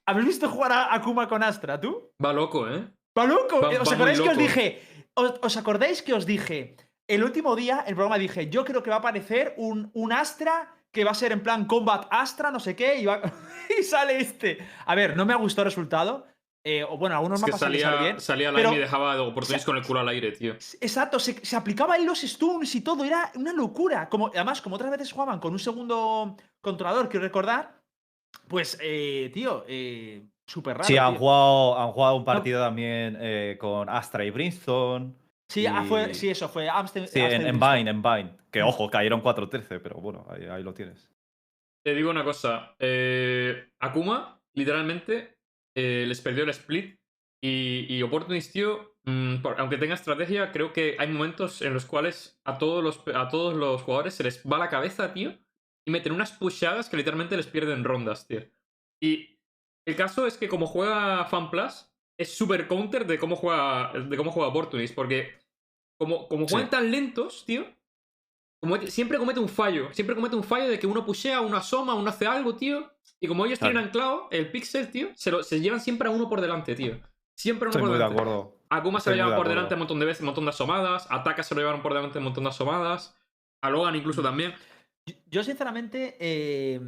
¿Habéis visto jugar a Akuma con Astra, tú? Va loco, ¿eh? ¡Va loco! Va- ¿Os muy acordáis que os dije? ¿Os, os acordáis que os dije? El último día, el programa dije, yo creo que va a aparecer un, un Astra que va a ser en plan Combat Astra, no sé qué, y, va- y sale este. A ver, no me ha gustado el resultado. eh, o bueno, algunos Es que mapas salía, bien. salía pero- y dejaba de oportunidades con el culo al aire, tío. Exacto, se, se aplicaba en los stuns y todo, era una locura. Como, además, como otras veces jugaban con un segundo controlador, quiero recordar, pues, eh, tío, eh, súper raro. Sí, han tío. jugado, han jugado un partido también eh, con Astra y Brimstone. Sí, ah, fue, y- sí, eso, fue Amstel. Sí, en. Vine, en Vine. Que ojo, cayeron 4-13, pero bueno, ahí, ahí lo tienes. Te digo una cosa. eh, Akuma, literalmente, eh, les perdió el split. Y, y Opportunist, tío, mm, por- aunque tenga estrategia, creo que hay momentos en los cuales a todos los, a todos los jugadores se les va la cabeza, tío. Y meten unas pushadas que literalmente les pierden rondas, tío. Y el caso es que como juega FanPlus, es super counter de cómo juega, de cómo juega Opportunist. Porque como, como juegan Sí. tan lentos, tío, comete- siempre comete un fallo. Siempre comete un fallo de que uno pushea, uno asoma, uno hace algo, tío. Y como ellos Claro. tienen anclado, el pixel, tío, se, lo- se llevan siempre a uno por delante, tío. Siempre a uno Estoy por muy de delante. acuerdo. Akuma se lo llevan por delante un montón de veces, un montón de asomadas. Ataka se lo llevaron por delante un montón de asomadas. A Logan incluso Mm. también. Yo- Yo, sinceramente, eh,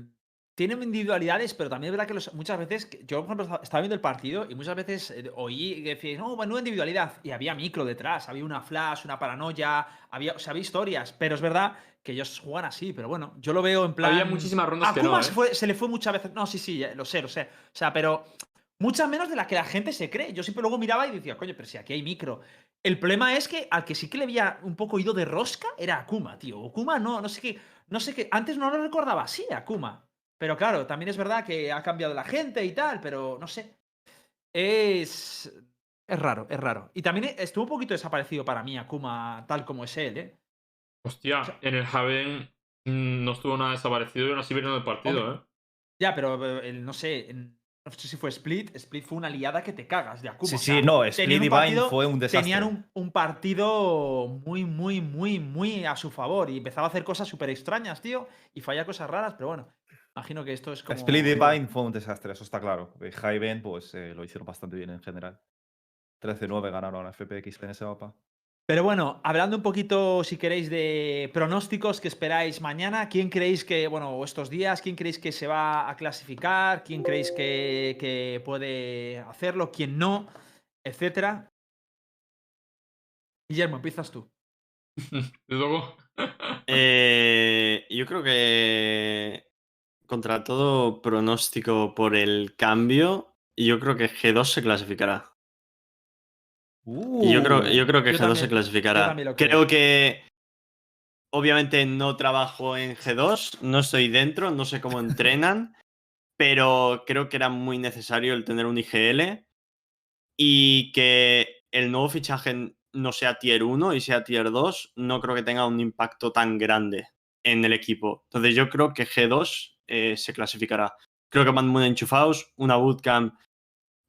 tienen individualidades, pero también es verdad que los- muchas veces, que- yo por ejemplo esta- estaba viendo el partido y muchas veces eh, oí que decían, no, menuda individualidad, y había micro detrás, había una flash, una paranoia, había, o sea, había historias, pero es verdad que ellos juegan así, pero bueno, yo lo veo en plan... Había muchísimas rondas que Akuma no, se, ¿eh? fue- se le fue muchas veces, no, sí, sí, ya lo sé, lo sé, o sea, pero muchas menos de las que la gente se cree. Yo siempre luego miraba y decía, coño, pero si aquí hay micro. El problema es que al que sí que le había un poco ido de rosca era Akuma, tío. Akuma no, no sé qué, no sé qué, antes no lo recordaba así, Akuma. Pero claro, también es verdad que ha cambiado la gente y tal, pero no sé. Es. Es raro, es raro. Y también estuvo un poquito desaparecido para mí Akuma tal como es él, ¿eh? Hostia, en el Haven mm, no estuvo nada desaparecido y aún así vieron el partido, Hombre. ¿eh? Ya, pero el- no sé, en- no sé si fue Split. Split fue una liada que te cagas de Akuma. Sí, o sea, sí, no, Split Divine partido- fue un desastre. Tenían un, un partido muy, muy, muy, muy a su favor y empezaba a hacer cosas súper extrañas, tío, y falla cosas raras, pero bueno. Imagino que esto es como. Split Divine fue un desastre, eso está claro. Y Hiven, pues eh, lo hicieron bastante bien en general. 13-9 ganaron a FPX en ese mapa. Pero bueno, hablando un poquito, si queréis, de pronósticos que esperáis mañana, ¿quién creéis que, bueno, o estos días, quién creéis que se va a clasificar? ¿Quién creéis que, que puede hacerlo? ¿Quién no? Etcétera. Guillermo, empiezas tú. Luego. Eh, yo creo que contra todo pronóstico por el cambio, yo creo que G2 se clasificará. Y yo creo, yo creo que Yo G2 también- se clasificará. creo. creo. que obviamente no trabajo en G2, no estoy dentro, no sé cómo entrenan, pero creo que era muy necesario el tener un IGL y que el nuevo fichaje no sea tier 1 y sea tier 2, no creo que tenga un impacto tan grande en el equipo. Entonces yo creo que G2 eh, se clasificará. Creo que van muy enchufados, una bootcamp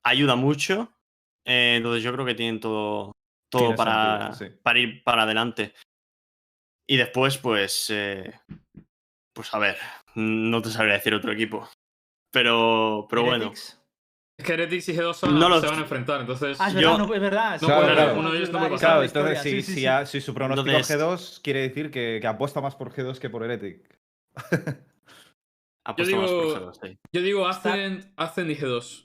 ayuda mucho, eh, entonces yo creo que tienen todo, todo Tiene para, sentido, sí. para ir para adelante. Y después, pues, eh, pues a ver, no te sabría decir otro equipo. Pero, pero bueno. Es que Heretics y G2 son- No lo- se van a enfrentar, entonces. Ah, es Yo- verdad, no, es verdad. No es verdad, uno de ellos no puede Claro, entonces si, sí, sí, si, sí. ha- si su pronóstico Entonces- G2 quiere decir que, que apuesta más por G2 que por Heretic. apuesto más por digo- G2, sí. Yo digo Ascend, Ascend y G2.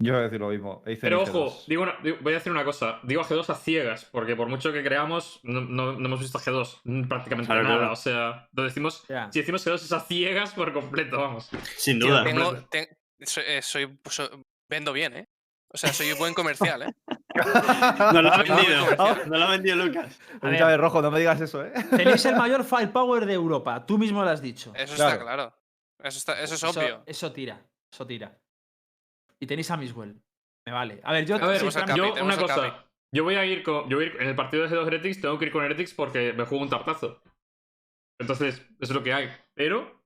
Yo voy a decir lo mismo. Aizen Pero ojo, G2. digo una- digo- voy a decir una cosa. Digo a G2 a ciegas, porque por mucho que creamos, no, no- no hemos visto a G2 mm, prácticamente Claro, nada. claro. O sea, lo decimos. Ya. Si decimos G2 es a ciegas por completo, vamos. Sin duda. tengo- te- soy, eh, soy- so- vendo bien, ¿eh? O sea, soy buen comercial, ¿eh? No lo ha vendido. no, No lo ha vendido Lucas. A Escúchame, ver. rojo, no me digas eso, ¿eh? Tenéis el mayor firepower de Europa, tú mismo lo has dicho. Eso Claro. está claro. Eso, está, eso es Eso- obvio. Eso tira, eso tira. Y tenéis a Miswell. Me vale. A ver, yo A ver, Capi, yo una cosa. Yo voy a ir con. Yo voy a ir, en el partido de G2 Heretics tengo que ir con Heretics porque me juego un tartazo. Entonces, eso es lo que hay. Pero.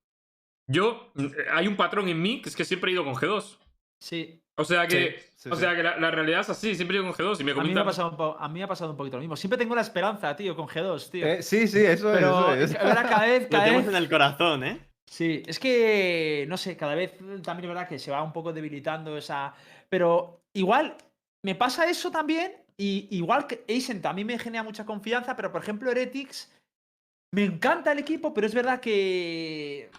Yo. mm, Hay un patrón en mí que es que siempre he ido con G2. sí. O sea que. Sí, o sí. sea que la, la realidad es así, siempre ido con G2 y me A mí, me ha pasado un po- a mí me ha pasado un poquito lo mismo. Siempre tengo la esperanza, tío, con G2, tío. Eh, sí, sí, eso Pero es. Eso es. cada vez, Lo cada tenemos vez. en el corazón, ¿eh? Sí, es que, no sé, cada vez también es verdad que se va un poco debilitando esa... Pero igual me pasa eso también, y igual que Ascent a mí me genera mucha confianza, pero por ejemplo Heretics, me encanta el equipo, pero es verdad que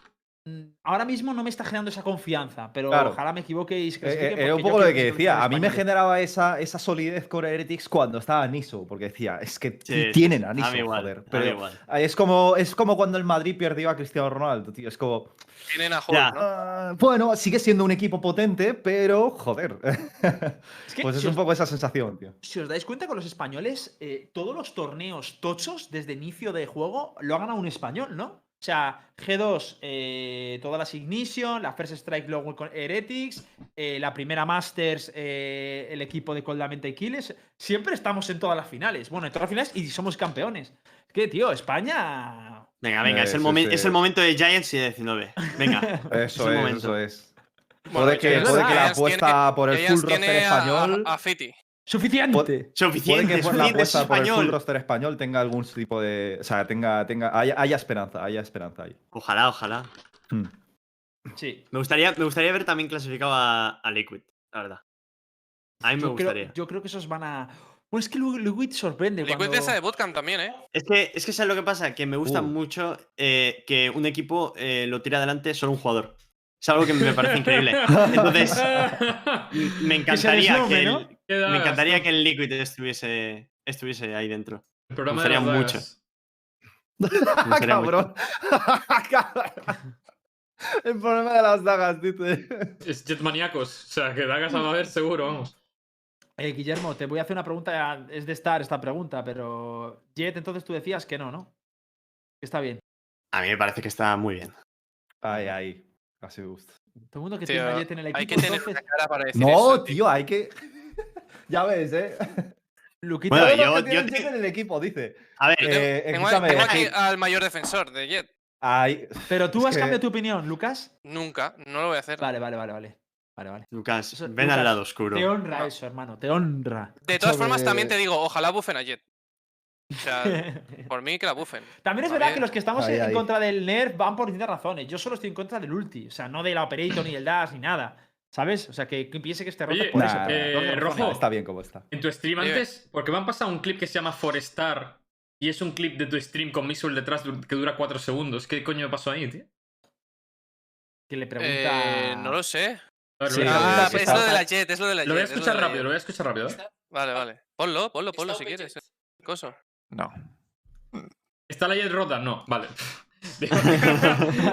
ahora mismo no me está generando esa confianza, pero Claro. ojalá me equivoque y se Eh, eh, Era un poco lo que decía. A mí me generaba esa, esa solidez con Heretics cuando estaba Niso, porque decía, es que Sí, tienen a. Niso, A mí igual. joder. a mí Pero igual. es como, es como cuando el Madrid perdió a Cristiano Ronaldo, tío. Es como, Tienen a. Hulk, ¿no? ah, bueno, sigue siendo un equipo potente, pero joder. Es que pues es si un os- poco esa sensación, tío. Si os dais cuenta con los españoles, eh, todos los torneos tochos desde inicio de juego lo ha ganado un español, ¿no? O sea, G2, eh, todas las Ignition, la First Strike luego con Heretics, eh, la primera Masters, eh, el equipo de Coldamente y Kiles. Siempre estamos en todas las finales. Bueno, en todas las finales y somos campeones. Es que, tío, España. Venga, venga, Eh, es, el sí, momen- sí. es el momento de Giants y de 19. Venga. Eso el es, momento. eso es. Bueno, puede que, Giants- puede que la apuesta tiene- por el full roster español. A, a Fiti. Suficiente. Puede Suficiente, que por la suficiente, es apuesta por el full español. roster español tenga algún tipo de. O sea, tenga, tenga, haya, haya esperanza, haya esperanza ahí. Ojalá, ojalá. Hmm. Sí. Me gustaría, me gustaría ver también clasificado a, a Liquid, la verdad. A mí me Yo creo, gustaría. yo creo que esos van a. Bueno, es que Liquid sorprende. Liquid cuando... esa de Bootcamp también, ¿eh? Es que, es que ¿sabes lo que pasa? Que me gusta Uh. mucho eh, que un equipo eh, lo tire adelante solo un jugador. Es algo que me parece increíble. Entonces, me encantaría que, ¿no? el, me encantaría que el Liquid estuviese, estuviese ahí dentro. El programa me de gustaría. Me gustaría mucho. Cabrón. El problema de las dagas, dice. Es Jetmaníacos. O sea, que dagas a ver seguro, vamos. Eh, Guillermo, te voy a hacer una pregunta. Es de estar esta pregunta, pero. Jet, entonces tú decías que no, ¿no? Que está bien. A mí me parece que está muy bien. Ay, ay. Así me gusta. Todo el mundo que Tío, tiene a Jet en el equipo. Hay que tener entonces, una cara para decir No, eso. tío, hay que. ya ves, ¿eh? Luquita, Bueno, yo- que yo te- en el equipo, dice. A ver, Eh, tengo, escúchame, tengo aquí al mayor defensor de Jet. Ay, pero tú has que- cambiado tu opinión, Lucas. Nunca, no lo voy a hacer. Vale, vale, vale, vale. Vale, vale. Lucas, ven Lucas, al lado oscuro. Te honra No. eso, hermano. Te honra. De todas formas, también te digo, ojalá bufen a Jet. O sea, por mí que la bufen. También es verdad bien. que los que estamos Ahí, en ahí. contra del nerf van por distintas razones. Yo solo estoy en contra del ulti, o sea, no de la operator ni del dash ni nada. ¿Sabes? O sea, que, que piense que este es por eso. nah, por eh. Rojo. Está bien como está. En tu stream antes, porque me han pasado un clip que se llama Forestar y es un clip de tu stream con Mixwell detrás que dura 4 segundos. ¿Qué coño pasó ahí, tío? Que le pregunta. Eh, no lo sé. Ver, Sí, lo, voy a- Ah, es está- lo de la Jet, es lo de la Jet. lo voy a escuchar rápido, lo voy a escuchar rápido. ¿eh? Vale, vale. Ponlo, ponlo, ponlo si Está quieres. eh. Coso. No. ¿Está la Jet rota? No, vale.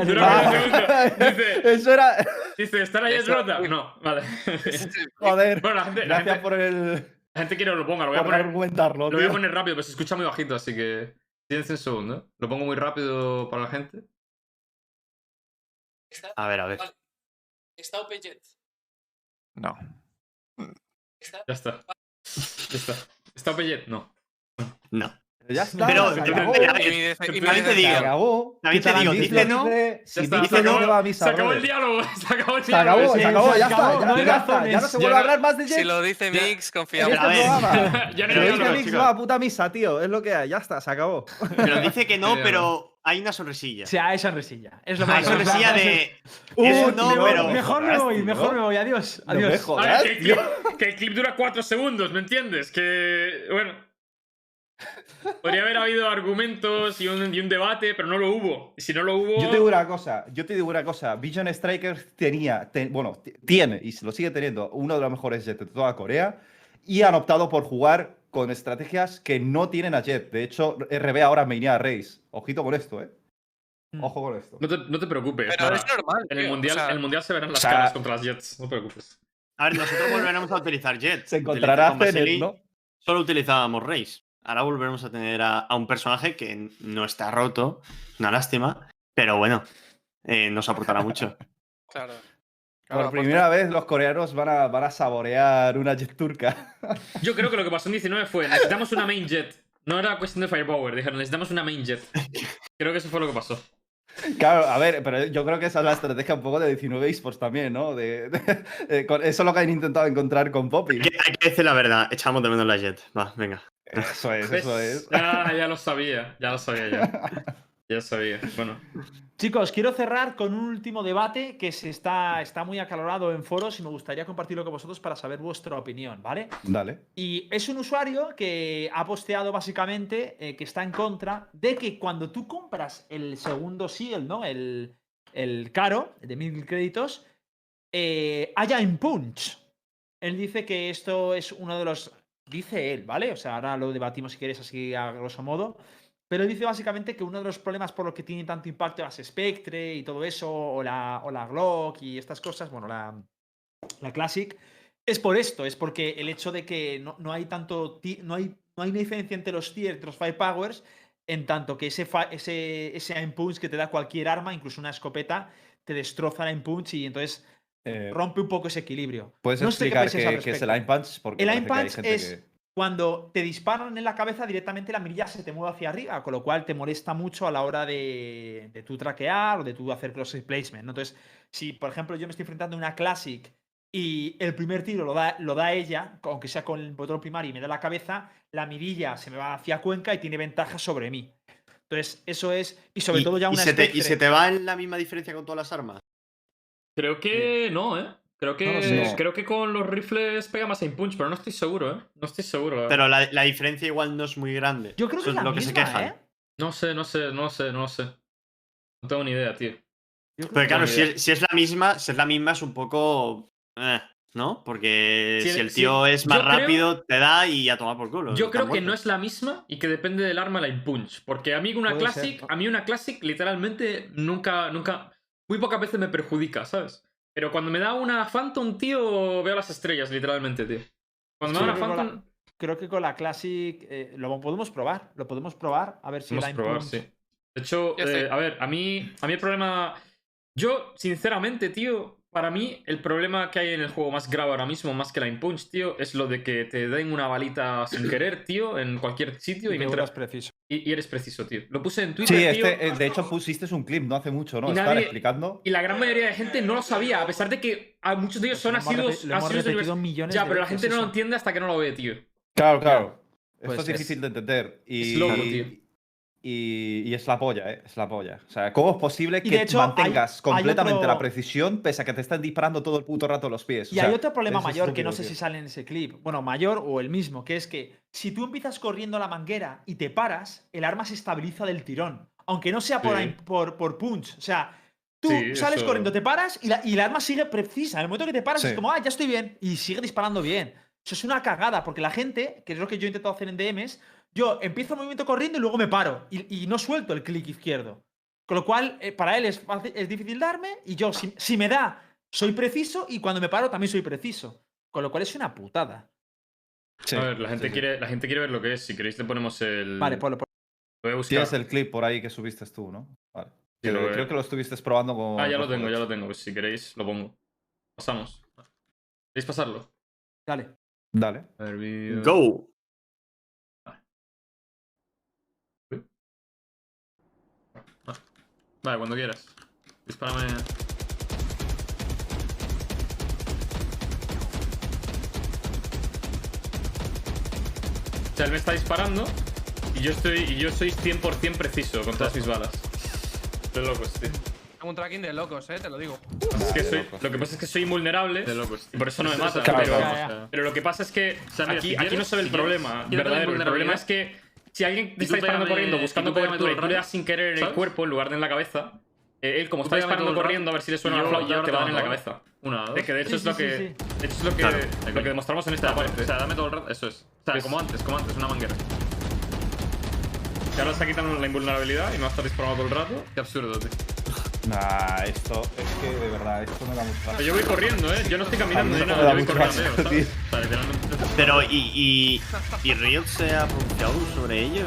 Dura Ah, 40 segundos. Dice, Eso era. dice, ¿está la Jet rota? No, vale. Joder. Bueno, la gente, la Gracias gente, por el. la gente quiere que lo ponga, lo voy a poner, argumentarlo. lo voy a poner rápido, pero se escucha muy bajito, así que. Silencio un segundo, ¿eh? Lo pongo muy rápido para la gente. A ver, a ver. ¿Está OpenJet? No. Ya está. Ya está. ¿Está Pellet? No. No. Ya está. Pero- se acabó. pero- y También te defensa- Se digo. acabó. También te digo, dice no, Si dice se no, acabó- me va a avisar. Se acabó el diálogo, se acabó el Se acabó, diálogo. se acabó, se ya acabó, está. no Ya, hay ya está. Ya no se vuelve a hablar más de Si Jet. lo dice Mix, confiamos. a ver. Ya no Mix va a puta misa, tío. Es lo que hay. Ya está, se acabó. Pero dice que no, pero hay una sonrisilla. O sea, hay sonrisilla. Es lo Hay sonrisilla de. Uh, Eso no, tío, pero. Mejor me voy, mejor me voy. Adiós. No me Adiós. jodas. A ver, que el, clip, que el clip dura 4 segundos, ¿me entiendes? Que. Bueno. Podría haber habido argumentos y un, y un debate, pero no lo hubo. Si no lo hubo. Yo te digo una cosa, yo te digo una cosa. Vision Strikers tenía, te- bueno, tiene y lo sigue teniendo uno de los mejores jets de toda Corea y han optado por jugar con estrategias que no tienen a Jet. De hecho, RB ahora mainea a Raze. Ojito con esto, ¿eh? Mm. Ojo con esto. No te, no te preocupes. Pero es normal. en, el o mundial, sea, en el mundial se verán las o sea- caras contra las Jets, no te preocupes. A ver, nosotros volveremos a utilizar Jet. Se encontrará Zenet, ¿no? Solo utilizábamos Raze. Ahora volveremos a tener a, a un personaje que no está roto. Una lástima. Pero bueno, eh, nos aportará mucho. Claro. Por Claro, primera vez los coreanos van a, van a saborear una jet turca. Yo creo que lo que pasó en 19 fue: necesitamos una main jet. No era cuestión de firepower, dijeron, necesitamos una main jet. Creo que eso fue lo que pasó. Claro, a ver, pero yo creo que esa es la estrategia un poco de 19 esports también, ¿no? De, de- de- con- eso es lo que han intentado encontrar con Poppy. Hay que, hay que decir la verdad. Echamos de menos la Jet. Va, venga. Eso es, ¿Ves? eso es. Ya, ya lo sabía, ya lo sabía ya. Ya lo sabía. Bueno, Chicos, quiero cerrar con un último debate que se está, está muy acalorado en foros y me gustaría compartirlo con vosotros para saber vuestra opinión, ¿vale? Dale. Y es un usuario que ha posteado básicamente eh, que está en contra de que cuando tú compras el segundo seal, ¿no? El, el caro, el de mil créditos, eh, haya impunch. Él dice que esto es uno de los. Dice él, ¿vale? O sea, ahora lo debatimos si quieres así a grosso modo. Pero dice básicamente que uno de los problemas por los que tiene tanto impacto las Spectre y todo eso, o la, o la Glock y estas cosas, bueno, la, la Classic, es por esto, es porque el hecho de que no, no hay tanto, no hay, no hay una diferencia entre los tiers, entre los five powers, en tanto que ese, ese, ese impunch que te da cualquier arma, incluso una escopeta, te destroza la impunch y entonces Eh, rompe un poco ese equilibrio. ¿Puedes No sé qué explicar es el respecto. Line Punch? Porque El es- que- Cuando te disparan en la cabeza, directamente la mirilla se te mueve hacia arriba, con lo cual te molesta mucho a la hora de, de tú traquear o de tú hacer cross placement. ¿no? Entonces, si por ejemplo yo me estoy enfrentando a una Classic y el primer tiro lo da, lo da ella, aunque sea con el botón primario y me da la cabeza, la mirilla se me va hacia Cuenca y tiene ventaja sobre mí. Entonces, eso es. Y sobre Y- todo ya y una se, te, ¿Y se te va en la misma diferencia con todas las armas? Creo que no, ¿eh? Creo que, No lo sé. creo que con los rifles pega más a impunch, pero no estoy seguro, ¿eh? No estoy seguro. la. Pero la, la diferencia igual no es muy grande. Yo creo Eso que es la lo que se quejan. ¿eh? No sé, no sé, no sé, no sé. No tengo ni idea, tío. Pero claro, si es, si es la misma, si es la misma es un poco. eh, ¿No? Porque si el tío es más creo- rápido, te da y a tomar por culo. Yo creo que muerto. no es la misma y que depende del arma la impunch. Porque a mí una Puede classic, a mí una classic literalmente nunca, nunca, muy pocas veces me perjudica, ¿sabes? Pero cuando me da una Phantom, tío, veo las estrellas, literalmente, tío. Cuando me da Sí, una creo que Phantom, Creo que con la Classic eh, lo podemos probar. Lo podemos probar. A ver si vamos la a probar, sí. De hecho, eh, a ver, a mí, a mí el problema... Yo, sinceramente, tío, para mí el problema que hay en el juego más grave ahora mismo, más que la impunch, tío, es lo de que te den una balita sin querer, tío, en cualquier sitio y, y mientras... preciso. Y, y eres preciso, tío. Lo puse en Twitter, Sí, tío, este, eh, de hecho pusiste un clip no hace mucho, ¿no? Y Estar nadie- explicando. Y la gran mayoría de gente no lo sabía, a pesar de que a muchos de ellos son Lo hemos asiduos, millones Ya, de pero la gente no lo entiende hasta que no lo ve, tío. Claro, claro. Esto Pues es es- difícil de entender. Y, es loco, tío. Y, y es la polla, ¿eh? Es la polla. O sea, ¿cómo es posible que hecho, mantengas hay completamente la otro- precisión pese a que te están disparando todo el puto rato los pies? O Y sea, hay otro problema es mayor que no sé si sale en ese clip. Bueno, mayor o el mismo, que es que si tú empiezas corriendo a la manguera y te paras, el arma se estabiliza del tirón. Aunque no sea por, Sí. por, por punch. O sea, tú Sí, sales eso- corriendo, te paras y la, y el arma sigue precisa. En el momento que te paras es Sí. como, ah, ya estoy bien. Y sigue disparando bien. Eso es una cagada, porque la gente, que es lo que yo he intentado hacer en DMs, yo empiezo el movimiento corriendo y luego me paro. Y, y no suelto el clic izquierdo. Con lo cual, eh, para él es, fácil- es difícil darme. Y yo, si, si me da, soy preciso. Y cuando me paro, también soy preciso. Con lo cual es una putada. Sí, a ver, la gente, sí, sí. Quiere, la gente quiere ver lo que es. Si queréis, le ponemos el. Vale, ponlo, ponlo. Lo voy a buscar. Tienes el clip por ahí que subiste tú, ¿no? Vale. Creo que lo estuviste probando con. Ah, ya lo tengo, ya lo tengo. Pues si queréis, lo pongo. Pasamos. ¿Queréis pasarlo? Dale. Dale. A ver, vídeo. Go. Vale, cuando quieras. Dispárame. O sea, él me está disparando y yo estoy y yo soy 100% preciso con todas mis balas. De locos, tío. Tengo un tracking de locos, eh, te lo digo. Es que de soy, locos. lo que pasa es que soy invulnerable De locos. y por eso no me mata. Claro, pero, claro. pero lo que pasa es que sea, mira, aquí, si aquí no se ve el problema verdadero. El problema es que si alguien te está disparando pégame- corriendo y buscando cobertura y tú le das sin querer en el ¿sabes? cuerpo en lugar de en la cabeza, eh, él como está disparando corriendo a ver si le suena y la flauta, te va a dar en la cabeza. Una, dos. Es que de hecho Sí, es lo sí, que, sí, de hecho es lo que, Claro. lo que demostramos en esta parte. O sea, dame todo el rato. Eso es. O sea, Es- como antes, como antes, una manguera. Que ahora se ha quitado la invulnerabilidad y me va a estar disparando todo el rato. Qué absurdo, tío. Nah, esto es que de verdad, esto me da mucho Pero yo voy corriendo, eh. Yo no estoy caminando ni nada, da yo voy corriendo. asco, ¿sabes? tío. O sea, literalmente. Pero, ¿y, y, y Riot se ha pronunciado sobre ello?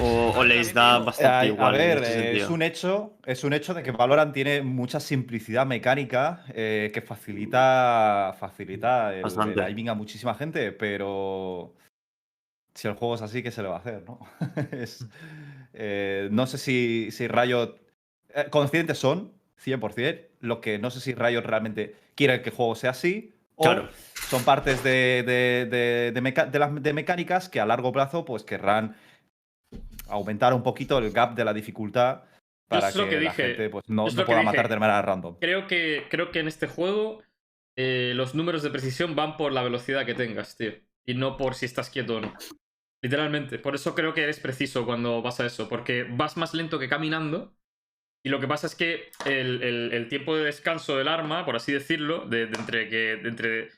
¿O, o les da bastante igual? a ver, eh, es un hecho, es un hecho de que Valorant tiene mucha simplicidad mecánica eh, que facilita, facilita el, Bastante. el aiming a muchísima gente, pero si el juego es así, ¿qué se le va a hacer, no? Es, eh, no sé si, si Riot conscientes son 100%, lo que no sé si Riot realmente quiere que el juego sea así. O Claro. son partes de, de- de- de meca- de las mecánicas que a largo plazo pues querrán aumentar un poquito el gap de la dificultad para es lo que, que la dije, gente pues, no, no que pueda matar de manera random. Creo que, creo que en este juego eh, los números de precisión van por la velocidad que tengas, tío. Y no por si estás quieto o no. Literalmente. Por eso creo que eres preciso cuando vas a eso. Porque vas más lento que caminando. Y lo que pasa es que el, el- tiempo de descanso del arma, por así decirlo, de, entre que. entre.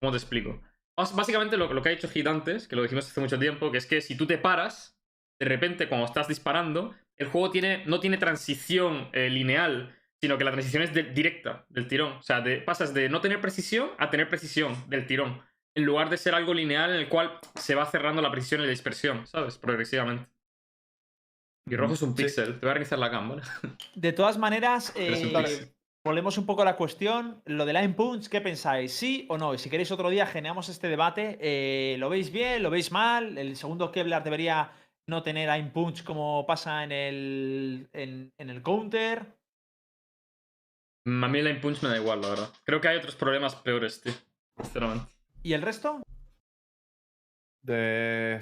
¿Cómo te explico? Bás- Básicamente lo, lo que ha dicho Hit antes, que lo dijimos hace mucho tiempo, que es que si tú te paras, de repente cuando estás disparando, el juego tiene, no tiene transición eh, lineal, sino que la transición es directa, del tirón. O sea, pasas de no tener precisión a tener precisión del tirón. En lugar de ser algo lineal en el cual se va cerrando la precisión y la dispersión, ¿sabes? Progresivamente. Y rojo es un Sí. píxel. Te voy a la cámara. De todas maneras, eh, volvemos un poco a la cuestión. Lo de Line Punch, ¿qué pensáis? ¿Sí o no? Y si queréis otro día, generamos este debate. Eh, ¿Lo veis bien? ¿Lo veis mal? ¿El segundo Kevlar debería no tener Line Punch como pasa en el, en, en el counter? Mm, A mí el punch me da igual, la verdad. Creo que hay otros problemas peores, tío. Sinceramente. ¿Y el resto? De-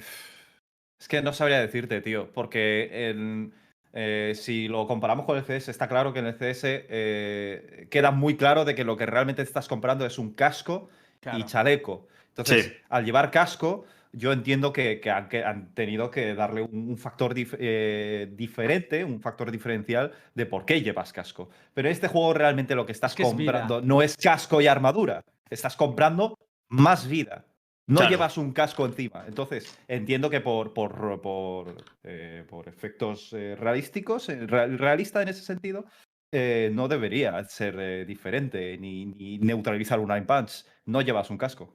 Es que no sabría decirte, tío, porque en- eh, si lo comparamos con el CS, está claro que en el CS eh, queda muy claro de que lo que realmente estás comprando es un casco Claro. y chaleco. Entonces, Sí. al llevar casco, yo entiendo que, que han, que han tenido que darle un, un factor dif- eh, diferente, un factor diferencial de por qué llevas casco. Pero en este juego realmente lo que estás es comprando no es casco y armadura, estás comprando más vida. No Claro. llevas un casco encima. Entonces, entiendo que por, por, por, eh, por efectos eh, realísticos, eh, real- realista en ese sentido, eh, no debería ser eh, diferente ni, ni neutralizar un Nine Punch. No llevas un casco.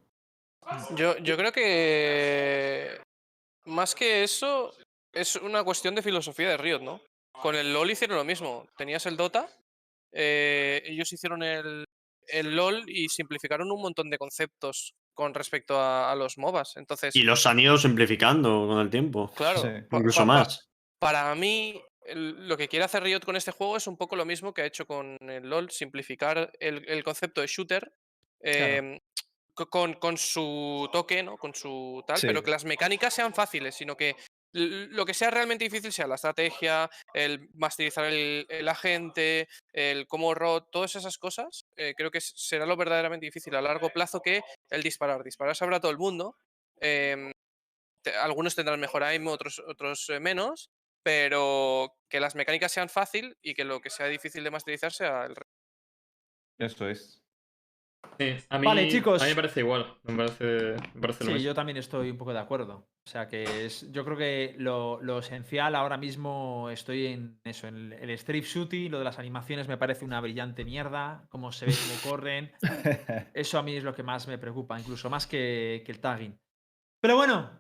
Yo, yo creo que más que eso es una cuestión de filosofía de Riot, ¿no? Con el LOL hicieron lo mismo. Tenías el Dota, eh, ellos hicieron el, el LOL y simplificaron un montón de conceptos con respecto a, a los MOBAs. Entonces, Y los han ido simplificando con el tiempo. claro, Sí, Incluso más. Para mí, el- lo que quiere hacer Riot con este juego es un poco lo mismo que ha hecho con el LOL, simplificar el, el concepto de shooter. Claro. co- con, con su toque, ¿no? Con su tal, Sí. pero que las mecánicas sean fáciles, sino que lo que sea realmente difícil sea la estrategia, el masterizar el, el agente, el cómo rot, todas esas cosas, eh, creo que será lo verdaderamente difícil a largo plazo que el disparar. Disparar sabrá todo el mundo. em, te- algunos tendrán mejor aim, otros, otros eh, menos, pero que las mecánicas sean fácil y que lo que sea difícil de masterizar sea el resto. Eso es. Sí, a mí, Vale, chicos. A mí me parece igual. Me parece, me parece lo Sí, mismo. yo también estoy un poco de acuerdo. O sea que es, yo creo que lo, lo esencial ahora mismo estoy en eso, en el, el strip shooting, lo de las animaciones me parece una brillante mierda, cómo se ve, cómo corren. Eso a mí es lo que más me preocupa, incluso más que, que el tagging. Pero bueno,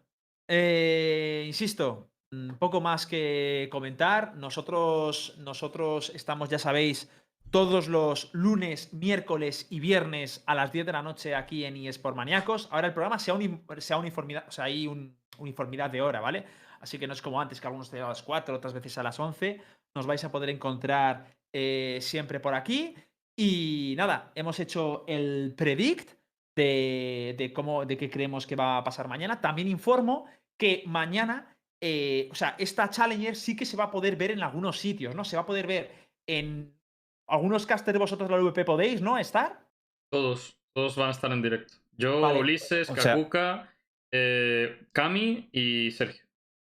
eh, insisto, mm, poco más que comentar. Nosotros, nosotros estamos, ya sabéis, todos los lunes, miércoles y viernes a las 10 de la noche aquí en eSport Maníacos. Ahora el programa se ha, se ha uniformidad, o sea, hay un- uniformidad de hora, ¿vale? Así que no es como antes, que algunos tenían a las 4, otras veces a las 11. Nos vais a poder encontrar eh, siempre por aquí. Y nada, hemos hecho el predict de, de cómo, de qué creemos que va a pasar mañana. También informo que mañana, eh, o sea, esta Challenger sí que se va a poder ver en algunos sitios, ¿no? Se va a poder ver en algunos casters de vosotros de la VP podéis, ¿no? Estar. Todos, todos van a estar en directo. Yo, Vale, Ulises, o sea- Kakuka, eh, Cami y Sergio.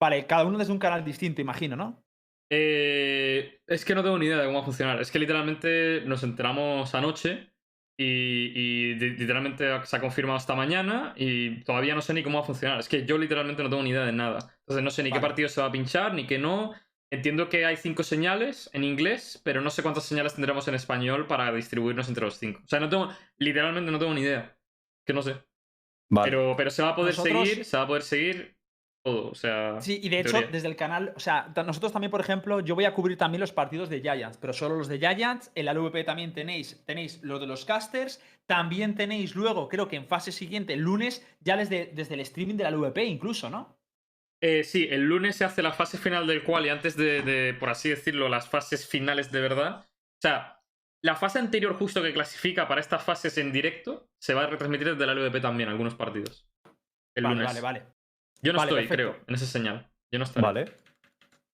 Vale, cada uno desde un canal distinto, imagino, ¿no? Eh, es que no tengo ni idea de cómo va a funcionar. Es que literalmente nos enteramos anoche y, literalmente se ha confirmado esta mañana y todavía no sé ni cómo va a funcionar. Es que yo literalmente no tengo ni idea de nada. Entonces no sé ni qué partido se va a pinchar, ni qué no. Entiendo que hay cinco señales en inglés, pero no sé cuántas señales tendremos en español para distribuirnos entre los cinco. O sea, no tengo, literalmente no tengo ni idea. Que no sé. Vale. Pero, pero se va a poder Nosotros- seguir, se va a poder seguir todo. O sea. Sí, y de hecho, teoría. desde el canal, o sea, nosotros también, por ejemplo, yo voy a cubrir también los partidos de Giants, pero solo los de Giants. En la LVP también tenéis, tenéis lo de los casters. También tenéis luego, creo que en fase siguiente, el lunes, ya desde, desde el streaming de la LVP incluso, ¿no? Eh, sí, el lunes se hace la fase final del cual y antes de, de, por así decirlo, las fases finales de verdad. O sea, la fase anterior justo que clasifica para estas fases en directo se va a retransmitir desde la LVP también, algunos partidos. El vale, lunes. vale, vale. Yo no Vale, estoy, perfecto. creo, en esa señal. Yo no estaré. Vale.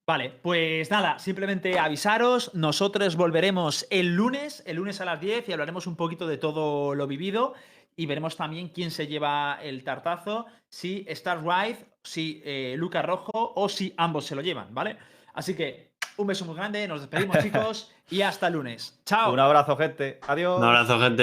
Vale, pues nada, simplemente avisaros, nosotros volveremos el lunes, el lunes a las 10 y hablaremos un poquito de todo lo vivido y veremos también quién se lleva el tartazo, si Star Ride, si eh, Luca Rojo o si ambos se lo llevan, ¿vale? Así que un beso muy grande, nos despedimos chicos y hasta el lunes. Chao. Un abrazo, gente. Adiós. Un abrazo, gente.